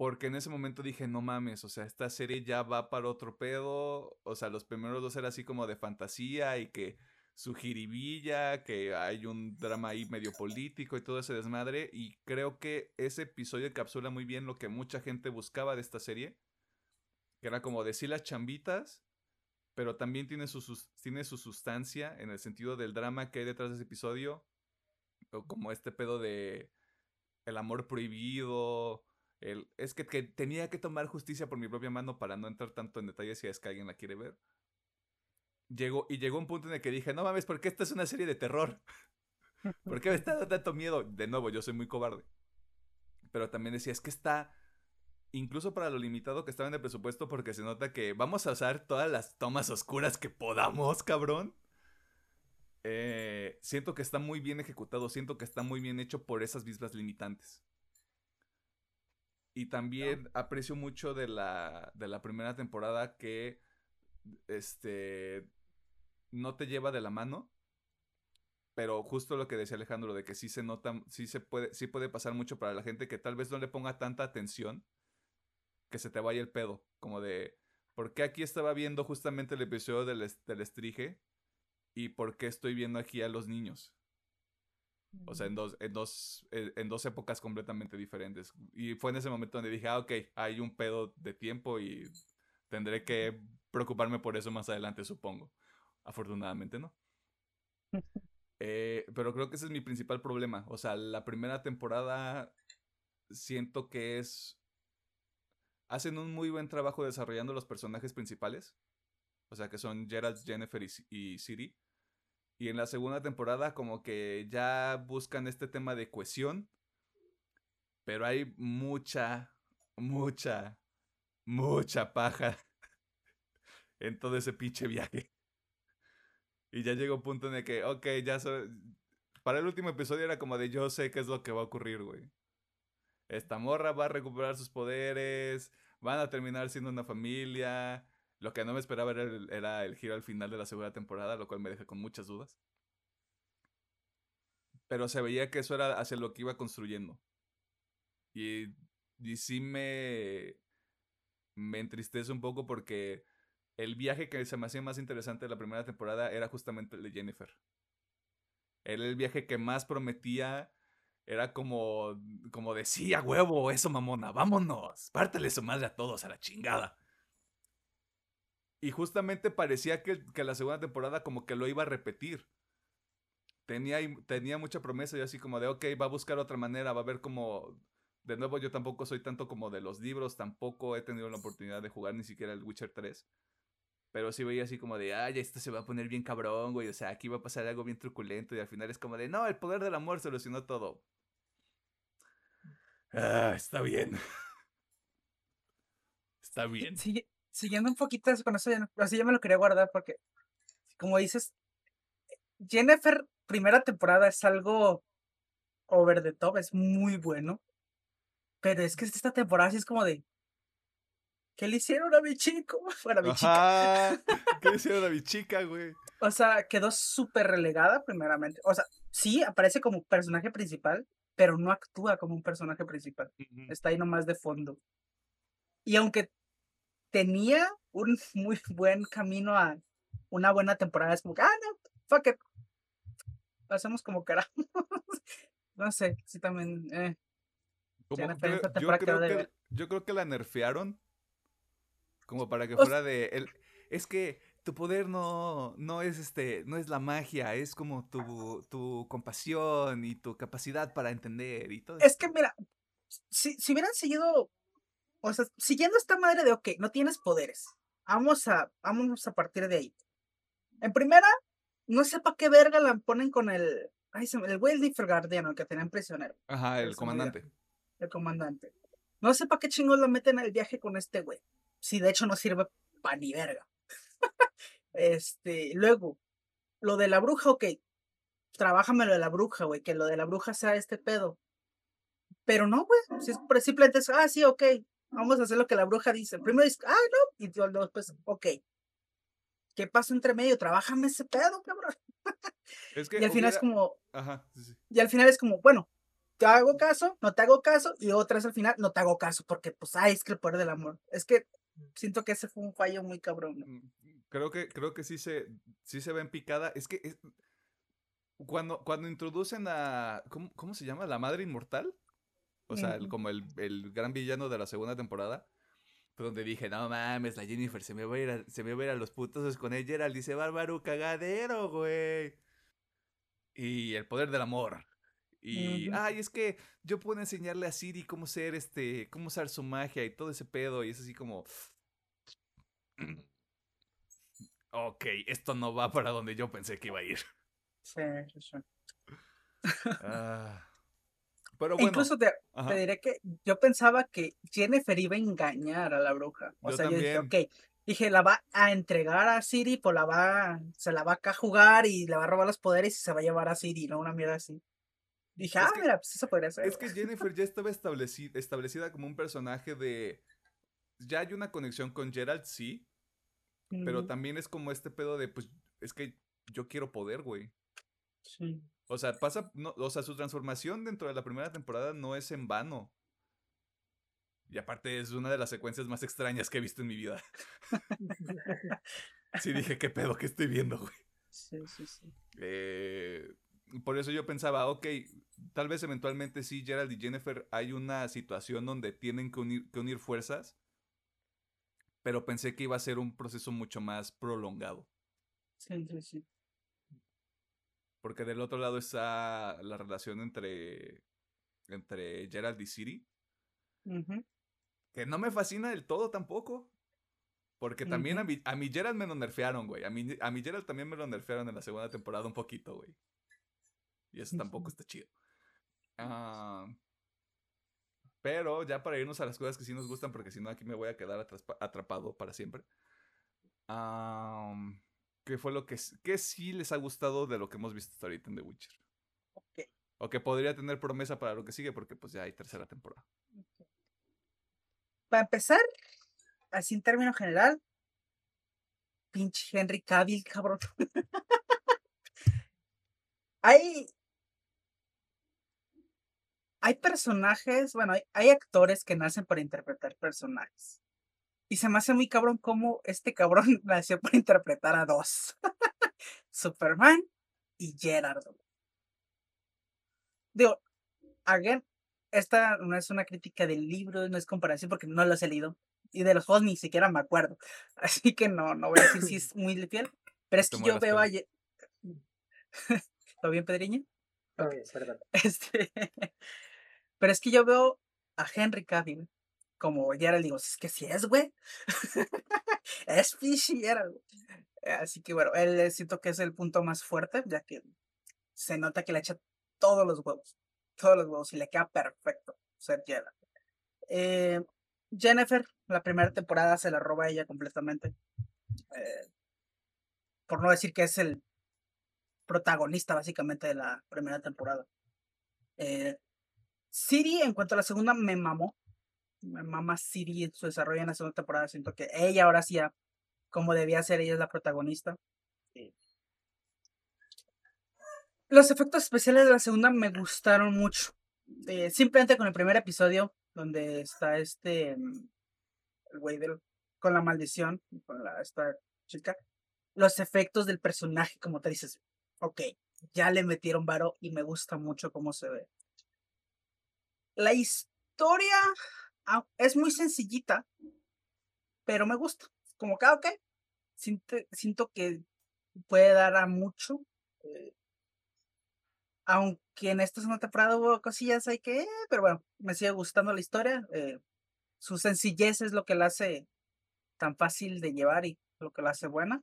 Porque en ese momento dije, no mames, o sea, esta serie ya va para otro pedo. O sea, los primeros dos eran así como de fantasía y que su jiribilla, que hay un drama ahí medio político y todo ese desmadre. Y creo que ese episodio encapsula muy bien lo que mucha gente buscaba de esta serie. Que era como decir las chambitas, pero también tiene su, tiene su sustancia en el sentido del drama que hay detrás de ese episodio. O como este pedo de el amor prohibido es que, tenía que tomar justicia por mi propia mano para no entrar tanto en detalles si es que alguien la quiere ver. Llegó, y llegó un punto en el que dije, no mames, ¿por qué esta es una serie de terror? ¿Por qué me está dando tanto miedo? De nuevo, yo soy muy cobarde. Pero también decía, es que está, incluso para lo limitado que estaba en el presupuesto, porque se nota que vamos a usar todas las tomas oscuras que podamos, cabrón. Eh, siento que está muy bien ejecutado, siento que está muy bien hecho por esas mismas limitantes. Y también aprecio mucho de la, de la primera temporada que este no te lleva de la mano. Pero justo lo que decía Alejandro, de que sí se nota, sí se puede, sí puede pasar mucho para la gente que tal vez no le ponga tanta atención que se te vaya el pedo. Como de. ¿Por qué aquí estaba viendo justamente el episodio del, del estrige? ¿Y por qué estoy viendo aquí a los niños? O sea, en dos, en dos, eh, en dos épocas completamente diferentes. Y fue en ese momento donde dije, ah, ok, hay un pedo de tiempo y tendré que preocuparme por eso más adelante, supongo. Afortunadamente no. Eh, pero creo que ese es mi principal problema. O sea, la primera temporada siento que es... Hacen un muy buen trabajo desarrollando los personajes principales. O sea, que son Gerald, Jennifer y, y Siri. Y en la segunda temporada como que ya buscan este tema de cohesión. Pero hay mucha, mucha, mucha paja en todo ese pinche viaje. Y ya llega un punto en el que, ok, ya so- Para el último episodio era como de yo sé qué es lo que va a ocurrir, güey. Esta morra va a recuperar sus poderes, van a terminar siendo una familia. Lo que no me esperaba era el, era el giro al final de la segunda temporada, lo cual me deja con muchas dudas. Pero se veía que eso era hacia lo que iba construyendo. Y, y sí me, me entristece un poco porque el viaje que se me hacía más interesante de la primera temporada era justamente el de Jennifer. Era el viaje que más prometía. Era como, como decía, huevo, eso mamona, vámonos, pártale su madre a todos, a la chingada. Y justamente parecía que, que la segunda temporada como que lo iba a repetir. Tenía, tenía mucha promesa y así como de, ok, va a buscar otra manera, va a ver como... De nuevo, yo tampoco soy tanto como de los libros, tampoco he tenido la oportunidad de jugar ni siquiera el Witcher 3. Pero sí veía así como de, ay, esto se va a poner bien cabrón, güey. O sea, aquí va a pasar algo bien truculento. Y al final es como de, no, el poder del amor solucionó todo. Ah, está bien. Está bien. Sigue- siguiendo un poquito eso, con eso así ya me lo quería guardar porque, como dices, Jennifer, primera temporada es algo over the top, es muy bueno. Pero es que esta temporada sí es como de. ¿Qué le hicieron a mi chico? Bueno, a mi chica. ¿Qué hicieron a mi chica, güey? O sea, quedó súper relegada, primeramente. O sea, sí aparece como personaje principal, pero no actúa como un personaje principal. Está ahí nomás de fondo. Y aunque tenía un muy buen camino a una buena temporada, es como que, ah, no, fuck it. Hacemos como queramos. no sé, sí también. eh, Como yo, creo que, yo creo que la nerfearon. Como para que O fuera de. El, es que tu poder no, no es este. no es la magia, es como tu, tu compasión y tu capacidad para entender y todo Es que, mira, si, si hubieran seguido, o sea, siguiendo esta madre de, ok, no tienes poderes, vamos a, vamos a partir de ahí. En primera, no sé para qué verga la ponen con el, ay, se me- el güey del Guardiano, el que tenían prisionero, Ajá, el comandante. el comandante. No sé para qué chingos lo meten al viaje con este güey. Si de hecho no sirve pa' ni verga. este, luego, lo de la bruja, ok. Trabájamelo de la bruja, güey, que lo de la bruja sea este pedo. Pero no, güey. Si es simplemente es, ah, sí, ok. Vamos a hacer lo que la bruja dice. Primero dice, ah, no. Y luego después, ok. ¿Qué pasa entre medio? Trabájame ese pedo, cabrón. Es que Y al final es como, Ajá, sí, sí. y al final es como, bueno, te hago caso, no te hago caso, y otra vez al final no te hago caso, porque pues, ay, es que el poder del amor. Es que siento que ese fue un fallo muy cabrón. ¿no? Mm, Creo que, creo que sí se, sí se ve en picada. Es que es- cuando, cuando introducen a. ¿cómo, cómo se llama? ¿La madre inmortal? O sea, el- como el, el gran villano de la segunda temporada. Donde dije, no mames, la Jennifer se me va a ir a, se me va a, ir a los putos con el Gerald. Dice, bárbaro cagadero, güey. Y el poder del amor. Y, ay, es que yo puedo enseñarle a Siri cómo ser este, cómo usar su magia y todo ese pedo. Y es así como. Ok, esto no va para donde yo pensé que iba a ir. Sí, sí, sí. Ah. Pero E bueno. Incluso te, te diré que yo pensaba que Jennifer iba a engañar a la bruja. O Yo sea, yo dije, ok, dije, la va a entregar a Siri, pues la va, se la va acá a jugar y le va a robar los poderes y se va a llevar a Siri, ¿no? Una mierda así. Dije, Es ah, que- mira, pues eso podría ser. Es que Jennifer ya estaba estableci- establecida como un personaje de. Ya hay una conexión con Gerald, sí. Pero también es como este pedo de, pues, es que yo quiero poder, güey. sí. O sea, pasa. No, o sea, su transformación dentro de la primera temporada no es en vano. Y aparte es una de las secuencias más extrañas que he visto en mi vida. sí dije, ¿qué pedo que estoy viendo, güey? Sí, sí, sí. Eh, por eso yo pensaba, ok, tal vez eventualmente sí, Gerald y Jennifer, hay una situación donde tienen que unir, que unir fuerzas, pero pensé que iba a ser un proceso mucho más prolongado. Sí, sí, sí. Porque del otro lado está la relación entre, entre Gerald y Siri, que no me fascina del todo tampoco. Porque también a, mi, a mi Gerald me lo nerfearon, güey. A mi, a mi Gerald también me lo nerfearon en la segunda temporada un poquito, güey. Y eso tampoco está chido. Ah, pero ya para irnos a las cosas que sí nos gustan, porque si no aquí me voy a quedar atrapado para siempre. Am, ¿Qué fue lo que, qué sí les ha gustado de lo que hemos visto hasta ahorita en The Witcher? Ok. O que podría tener promesa para lo que sigue, porque pues ya hay tercera temporada. Para empezar, así en término general, pinche Henry Cavill, cabrón. hay. Hay personajes, bueno, hay, hay actores que nacen para interpretar personajes. Y se me hace muy cabrón cómo este cabrón nació para interpretar a dos. Superman y Gerard. güey. Digo, again, esta no es una crítica del libro, no es comparación porque no los he leído. Y de los juegos ni siquiera me acuerdo. Así que no, no voy a decir si es muy fiel. Pero es que yo veo a... ¿Todo bien, Pedriña? Perdón. Este... Pero es que yo veo a Henry Cavill como Geralt, digo, es que sí es, güey. es Fishy güey". Así que bueno, él eh, siento que es el punto más fuerte, ya que se nota que le echa todos los huevos. Todos los huevos y le queda perfecto ser Geralt. Eh, Jennifer, la primera temporada se la roba ella completamente. Eh, por no decir que es el protagonista básicamente de la primera temporada. Siri, en cuanto a la segunda, me mamó. Mama Siri en su desarrollo en la segunda temporada. Siento que ella ahora sí, como debía ser, ella es la protagonista. Sí. Los efectos especiales de la segunda me gustaron mucho. Eh, simplemente con el primer episodio, donde está este, mm, el güey del- con la maldición, con la, esta chica, los efectos del personaje, como te dices, ok, ya le metieron varo y me gusta mucho cómo se ve. La historia es muy sencillita, pero me gusta. Como que, ah, ok, siento, siento que puede dar a mucho. eh, aunque en esta segunda temporada hubo cosillas ahí que, pero bueno, me sigue gustando la historia. eh, su sencillez es lo que la hace tan fácil de llevar y lo que la hace buena.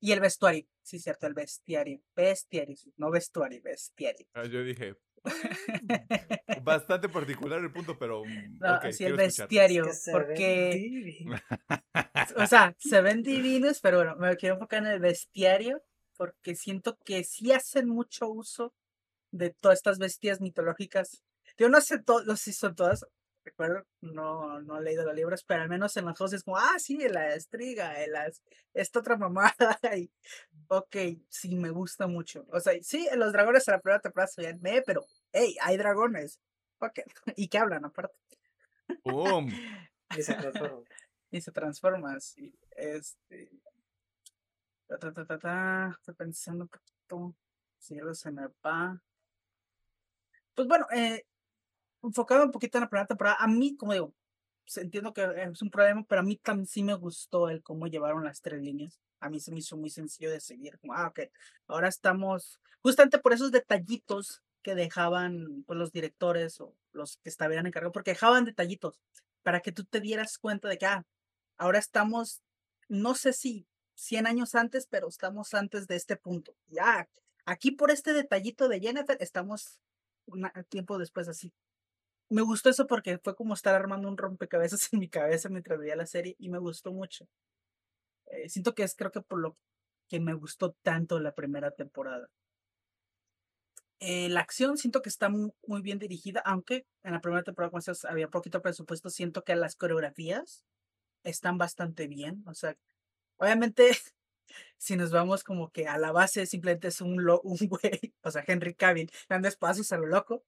Y el vestuario, sí, cierto, el bestiario. Bestiario, no vestuario, bestiario. Ah, Yo dije, "Mm, bastante particular el punto, pero mm, No, sí, el bestiario, Es que se ven porque, o sea, se ven divinos, pero bueno, me quiero enfocar en el bestiario, porque siento que sí hacen mucho uso de todas estas bestias mitológicas. Yo no sé, to- no sé si son todas, recuerdo, no, no he leído los libros, pero al menos en los juegos es como, ah, sí, la estriga, eh, las, esta otra mamada, y, ok, sí, me gusta mucho. O sea, sí, los dragones en la primera temporada se veían meh, pero, hey, hay dragones, ok, y que hablan aparte. ¡Pum! Y se transforman. y se transforma así. Este. Ta, ta, ta, ta, ta, Estoy pensando un poquito. Si algo se me va. Pues bueno, eh, enfocado un poquito en la primera temporada, a mí, como digo, pues, entiendo que es un problema, pero a mí también sí me gustó el cómo llevaron las tres líneas. A mí se me hizo muy sencillo de seguir. Como, ah, ok, ahora estamos, justamente por esos detallitos que dejaban pues, los directores o los que estaban encargados, porque dejaban detallitos para que tú te dieras cuenta de que, ah, ahora estamos, no sé si 100 años antes, pero estamos antes de este punto. Ya, aquí por este detallito de Jennifer, estamos un tiempo después así. Me gustó eso porque fue como estar armando un rompecabezas en mi cabeza mientras veía la serie y me gustó mucho. Eh, siento que es creo que por lo que me gustó tanto la primera temporada. Eh, la acción siento que está mu- muy bien dirigida, aunque en la primera temporada como había poquito presupuesto, siento que las coreografías están bastante bien. O sea, obviamente, si nos vamos como que a la base, simplemente es un, un güey, o sea, Henry Cavill, dando espacios a lo loco.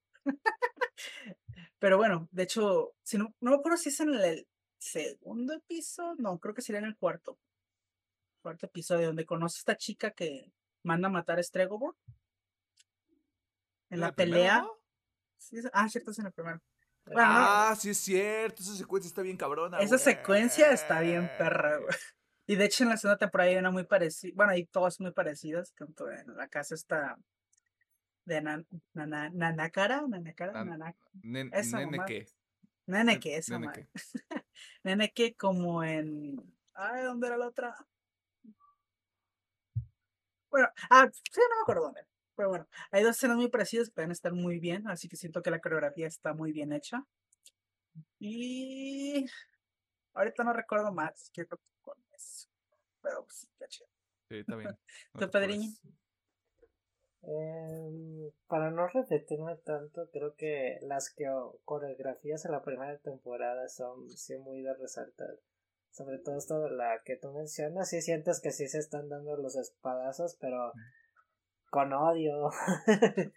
Pero bueno, de hecho, si no, no me acuerdo si es en el segundo episodio, no, creo que sería en el cuarto. Cuarto episodio, donde conoce a esta chica que manda a matar a Stregobor. En ¿En la pelea. no? Sí, es- ah, cierto, es en el primero. Bueno, Ah, sí es cierto. Esa secuencia está bien cabrona. esa secuencia está bien perra, güey. Y de hecho en la segunda temporada hay una muy parecida, bueno, hay todas muy parecidas, tanto en la casa está de Nan- Nana- Nanakara, Nanakara, Nan- Nana- Nen- Esa nene mamá. Neneke, esa. Neneke como en. Ay, ¿dónde era la otra? Bueno, ah, sí, no me acuerdo dónde. Pero bueno, hay dos escenas muy parecidas que pueden estar muy bien, así que siento que la coreografía está muy bien hecha. Y. Ahorita no recuerdo más que con eso. Pero pues, qué chido. Sí, está bien. No ¿Tu padriño? apures. Em, para no repetirme tanto, creo que las que coreografías en la primera temporada son sí muy de resaltar. Sobre todo esto de la que tú mencionas, sí sientes que sí se están dando los espadazos, pero con odio.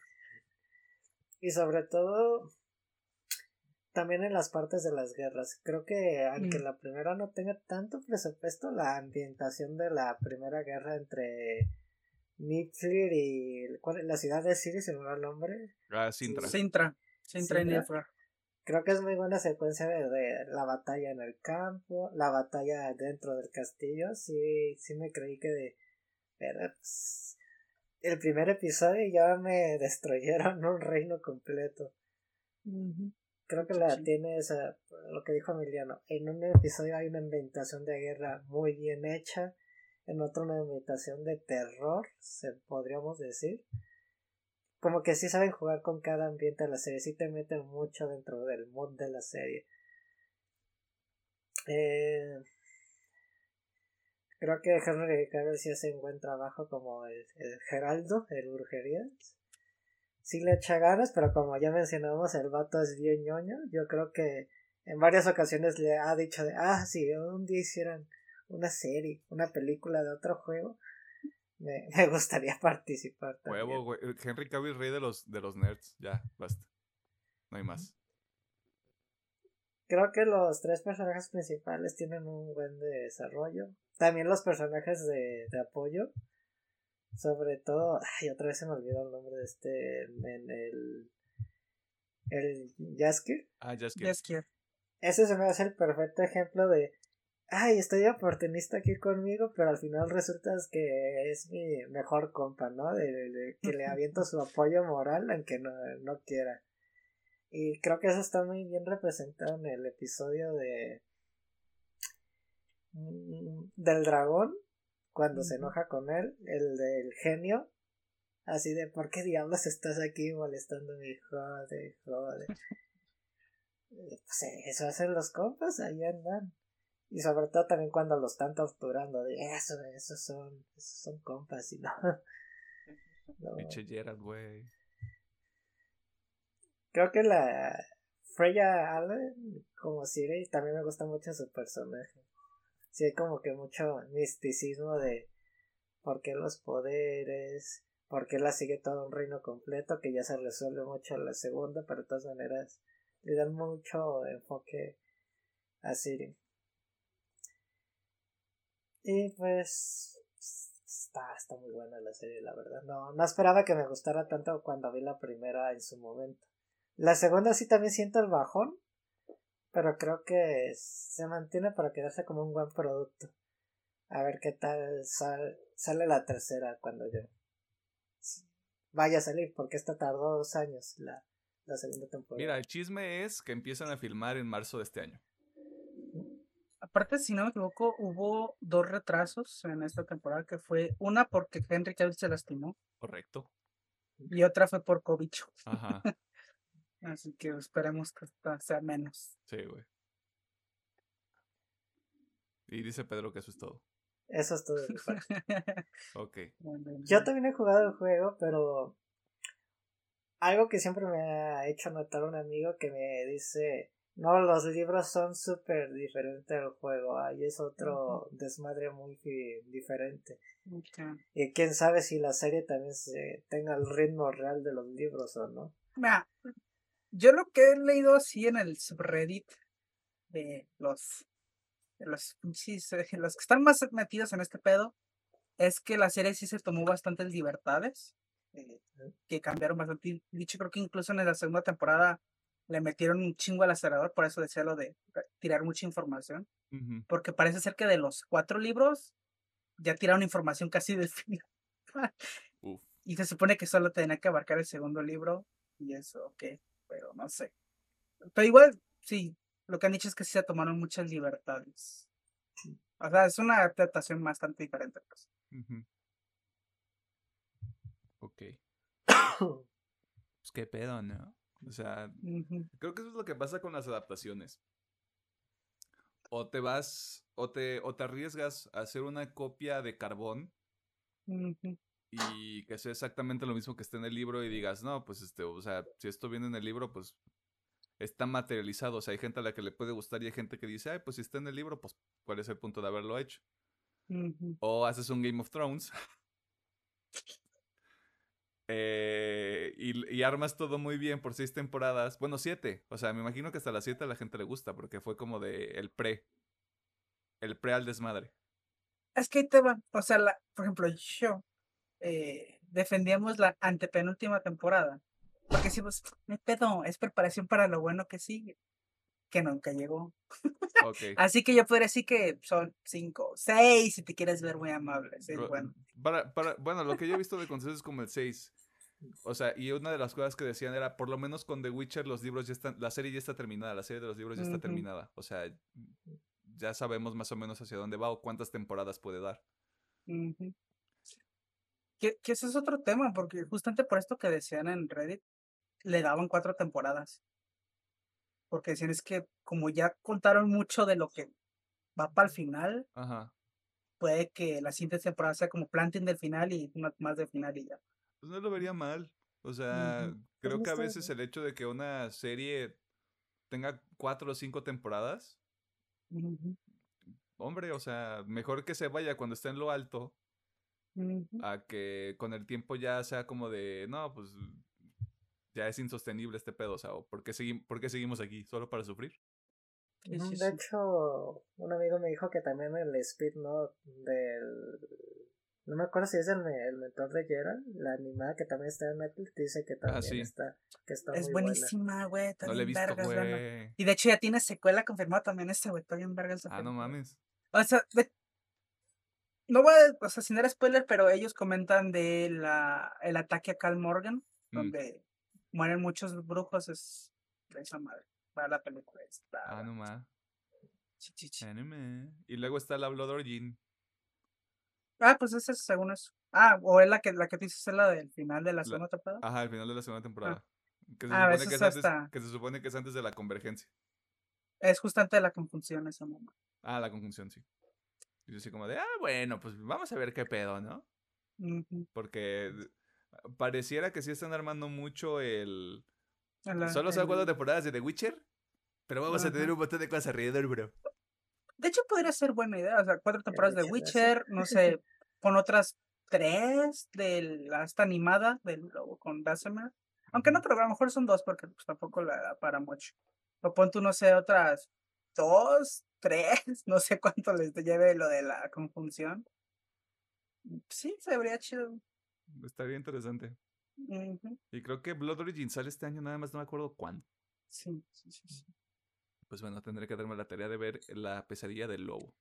y sobre todo también en las partes de las guerras. Creo que aunque Mm. la primera no tenga tanto presupuesto, la ambientación de la primera guerra entre Niflheim y ¿cuál es? la ciudad de Siri, se me va el nombre. Ah, Sintra. Sintra. Sintra y. Nilfgaard. Creo que es muy buena secuencia de, de la batalla en el campo, la batalla dentro del castillo. Sí, sí me creí que de pero, pues, el primer episodio ya me destruyeron un reino completo. Creo que la Sí. tiene esa, lo que dijo Emiliano. En un episodio hay una ambientación de guerra muy bien hecha. En otro una ambientación de terror, se podríamos decir. Como que sí saben jugar con cada ambiente de la serie, sí te meten mucho dentro del mood de la serie. Eh, creo que Henry Cavill sí hace un buen trabajo como el, el Geraldo, el Brujerías sí le echa ganas, pero como ya mencionamos, el vato es bien ñoño. Yo creo que en varias ocasiones le ha dicho de, ah, si un día hicieran una serie, una película de otro juego, me, me gustaría participar también. Huevo, güey. Henry Cavill, rey de los, de los nerds. Ya, basta. No hay más. Creo que los tres personajes principales tienen un buen desarrollo. También los personajes de, de apoyo. Sobre todo, ay, otra vez se me olvidó el nombre de este men, el el Jaskier. Ah, ya es que. Yes, Kier. Ese se me hace el perfecto ejemplo de, ay, estoy oportunista aquí conmigo, pero al final resulta que es mi mejor compa, ¿no? De, de- de que le aviento su apoyo moral aunque no, no quiera. Y creo que eso está muy bien representado en el episodio de mm, del dragón cuando se enoja con él, el del genio, así de ¿por qué diablos estás aquí molestándome? Jode, jode. Eh, Pues eh, eso hacen los compas, ahí andan. Y sobre todo también cuando los están torturando, de eso, esos son, esos son compas y no. no. Pinche Gerald, güey. Creo que la Freya Allen como Siri también me gusta mucho su personaje. Sí hay como que mucho misticismo de por qué los poderes, por qué la sigue todo un reino completo, que ya se resuelve mucho en la segunda, pero de todas maneras le dan mucho enfoque a Siri. Y pues está, está muy buena la serie, la verdad. No, no esperaba que me gustara tanto cuando vi la primera en su momento. La segunda sí también siento el bajón, pero creo que se mantiene para quedarse como un buen producto. A ver qué tal sal- sale la tercera cuando yo vaya a salir, porque esta tardó dos años la, la segunda temporada. Mira, el chisme es que empiezan a filmar en marzo de este año. Aparte, si no me equivoco, hubo dos retrasos en esta temporada, que fue una porque Henry Cavill se lastimó Correcto. y otra fue por COVID. Ajá. Así que esperemos que esta sea menos. Sí, güey. Y dice Pedro que eso es todo. Eso es todo. Ok. Yo también he jugado el juego, pero algo que siempre me ha hecho notar un amigo que me dice, no, los libros son súper diferentes del juego, ahí es otro desmadre muy diferente. Y quién sabe si la serie también se tenga el ritmo real de los libros o no. Mira, Yo lo que he leído así en el subreddit de los, de los, los que están más metidos en este pedo es que la serie sí se tomó bastantes libertades, eh, que cambiaron bastante. Dicho, creo que incluso en la segunda temporada le metieron un chingo al acelerador, por eso decía lo de tirar mucha información, porque parece ser que de los cuatro libros ya tiraron información casi del final. Uf. Y se supone que solo tenía que abarcar el segundo libro y eso, ok, pero no sé. Pero igual, sí, lo que han dicho es que sí se tomaron muchas libertades. O sea, es una adaptación bastante diferente. Pues. Ujú. Ok. Pues qué pedo, ¿no? O sea, creo que eso es lo que pasa con las adaptaciones. O te vas, o te, o te arriesgas a hacer una copia de carbón y que sea exactamente lo mismo que esté en el libro y digas, no, pues este, o sea, si esto viene en el libro, pues está materializado. O sea, hay gente a la que le puede gustar y hay gente que dice, ay, pues si está en el libro, pues cuál es el punto de haberlo hecho. O haces un Game of Thrones. Eh, y, y armas todo muy bien por seis temporadas. Bueno, siete. O sea, me imagino que hasta las siete a la gente le gusta porque fue como de el pre. El pre al desmadre. Es que ahí te va, o sea, la, por ejemplo, yo eh, defendíamos la antepenúltima temporada. Porque decimos, no pedo, es preparación para lo bueno que sigue, que nunca llegó. Así que yo podría decir que son cinco, seis, si te quieres ver muy amable. bueno. Para, para, bueno, lo que yo he visto de consenso es como el 6. O sea, y una de las cosas que decían era, por lo menos con The Witcher los libros ya están, la serie ya está terminada, la serie de los libros ya está terminada. O sea, ya sabemos más o menos hacia dónde va o cuántas temporadas puede dar. Que, que ese es otro tema, porque justamente por esto que decían en Reddit, le daban cuatro temporadas. Porque decían es que como ya contaron mucho de lo que va para el final, Ajá. puede que la siguiente temporada sea como planting del final y una más del final y ya. Pues no lo vería mal. O sea, creo que a veces el hecho de que una serie tenga cuatro o cinco temporadas, hombre, o sea, mejor que se vaya cuando esté en lo alto a que con el tiempo ya sea como de, no, pues ya es insostenible este pedo, o sea, ¿por qué, segui- por qué seguimos aquí? ¿Solo para sufrir? Sí, Ujú, sí, De hecho, un amigo me dijo que también el speed note del... No me acuerdo si es el, el mentor de Gerald, la animada que también está en Netflix, dice que también Ah, sí. está, que está Es muy buena. buenísima, güey. No le he visto, vergas, güey. Y de hecho ya tiene secuela confirmada también esta, güey. Está bien verga esa Ah, no mames. O sea, de- no voy a, o sea, sin dar spoiler, pero ellos comentan de la, el ataque a Cal Morgan, Mm. donde mueren muchos brujos, es de esa madre. Para la película está. Ah, no mames. Anime. Y luego está la Blood Origin. Ah, pues esa es según eso. Ah, o es la que, la que tú dices, es la del final de la La- segunda temporada. Ajá, al final de la segunda temporada. Que se, Ah, supone eso que, es es antes, hasta- que se supone que es antes de la convergencia. Es justamente la confusión esa mamá. Ah, la conjunción, sí. Y yo así como de, ah, bueno, pues vamos a ver qué pedo, ¿no? Porque pareciera que sí están armando mucho el... La- Solo son en- cuatro temporadas de The Witcher, pero vamos a tener un montón de cosas alrededor, bro. De hecho, podría ser buena idea. O sea, cuatro temporadas de Witcher, no sé, con otras tres de la esta animada del lobo con Dasemer. Aunque no creo, a lo mejor son dos porque pues, tampoco la da para mucho. O pon tú, no sé, otras dos, tres, no sé cuánto les lleve lo de la conjunción. Sí, se vería chido. Estaría interesante. Y creo que Blood Origin sale este año, nada más no me acuerdo cuándo. Sí, sí, sí, sí. Pues bueno, tendré que darme la tarea de ver la pesadilla del lobo.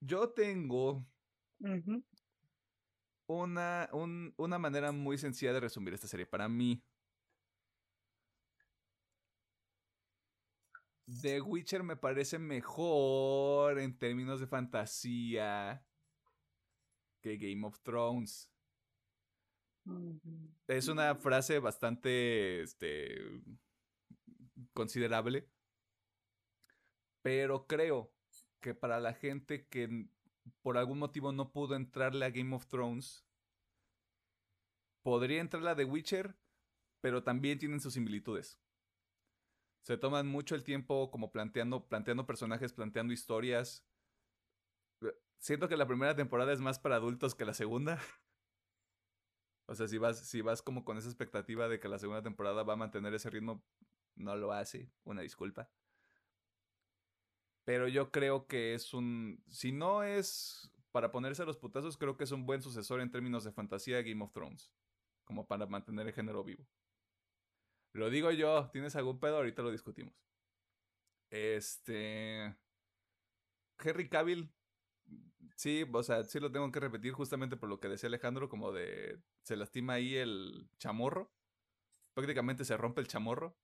Yo tengo una, un- una manera muy sencilla de resumir esta serie para mí. The Witcher me parece mejor en términos de fantasía que Game of Thrones. Es una frase bastante este, considerable, pero creo que para la gente que por algún motivo no pudo entrarle a Game of Thrones, podría entrarle a The Witcher, pero también tienen sus similitudes. Se toman mucho el tiempo como planteando, planteando personajes, planteando historias. Eh, Siento que la primera temporada es más para adultos que la segunda. O sea, si vas, si vas como con esa expectativa de que la segunda temporada va a mantener ese ritmo, no lo hace. Una disculpa. Pero yo creo que es un. Si no es para ponerse a los putazos, creo que es un buen sucesor en términos de fantasía de Game of Thrones. Como para mantener el género vivo. Lo digo yo, ¿tienes algún pedo? Ahorita lo discutimos. Este. Henry Cavill. Sí, o sea, sí lo tengo que repetir justamente por lo que decía Alejandro, como de. Se lastima ahí el chamorro. Prácticamente se rompe el chamorro.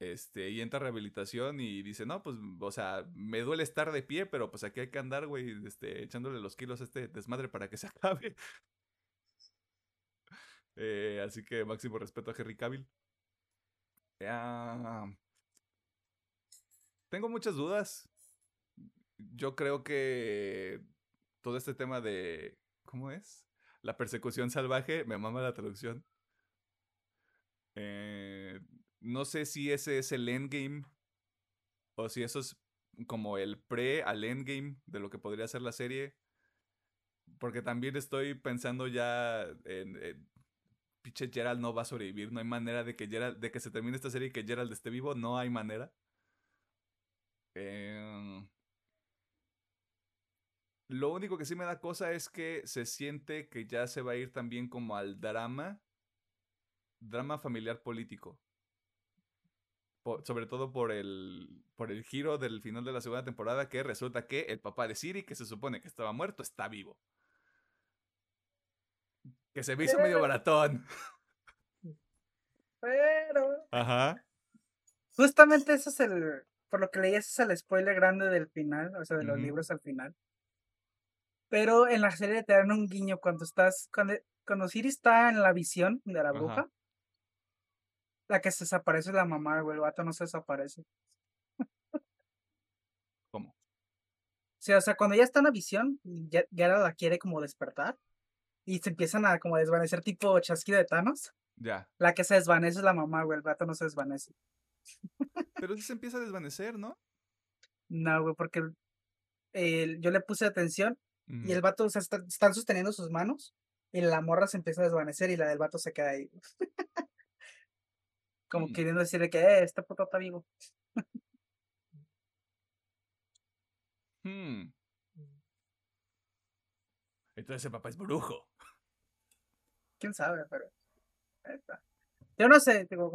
Este, y entra a rehabilitación y dice, no, pues, o sea, me duele estar de pie, pero pues aquí hay que andar, güey, este, echándole los kilos a este desmadre para que se acabe. Eh, así que máximo respeto a Henry Cavill. Ah, tengo muchas dudas. Yo creo que todo este tema de, ¿cómo es? La persecución salvaje, me mama la traducción. Eh, no sé si ese es el endgame o si eso es como el pre al endgame de lo que podría ser la serie. Porque también estoy pensando ya en, pinche Gerald no va a sobrevivir, no hay manera de que Gerald, de que se termine esta serie y que Gerald esté vivo, no hay manera. Em, lo único que sí me da cosa es que se siente que ya se va a ir también como al drama, drama familiar político sobre todo por el, por el giro del final de la segunda temporada, que resulta que el papá de Siri, que se supone que estaba muerto, está vivo. Que se me hizo medio baratón. Pero. Ajá. Justamente eso es el. Por lo que leí, ese es el spoiler grande del final, o sea, de los libros al final. Pero en la serie te dan un guiño cuando estás. Cuando, cuando Siri está en la visión de la bruja. La que se desaparece es la mamá, güey. El vato no se desaparece. ¿Cómo? Sí, o sea, cuando ya está en la visión, ya, ya la quiere como despertar. Y se empiezan a como desvanecer tipo chasquido de Thanos. Ya. La que se desvanece es la mamá, güey. El vato no se desvanece. Pero sí se empieza a desvanecer, ¿no? No, güey, porque yo le puse atención y el vato, o sea, están sosteniendo sus manos y la morra se empieza a desvanecer y la del vato se queda ahí. Como mm. queriendo decirle que eh, este puto está vivo. hmm. Entonces ese papá es brujo. Quién sabe, pero. Yo no sé, digo,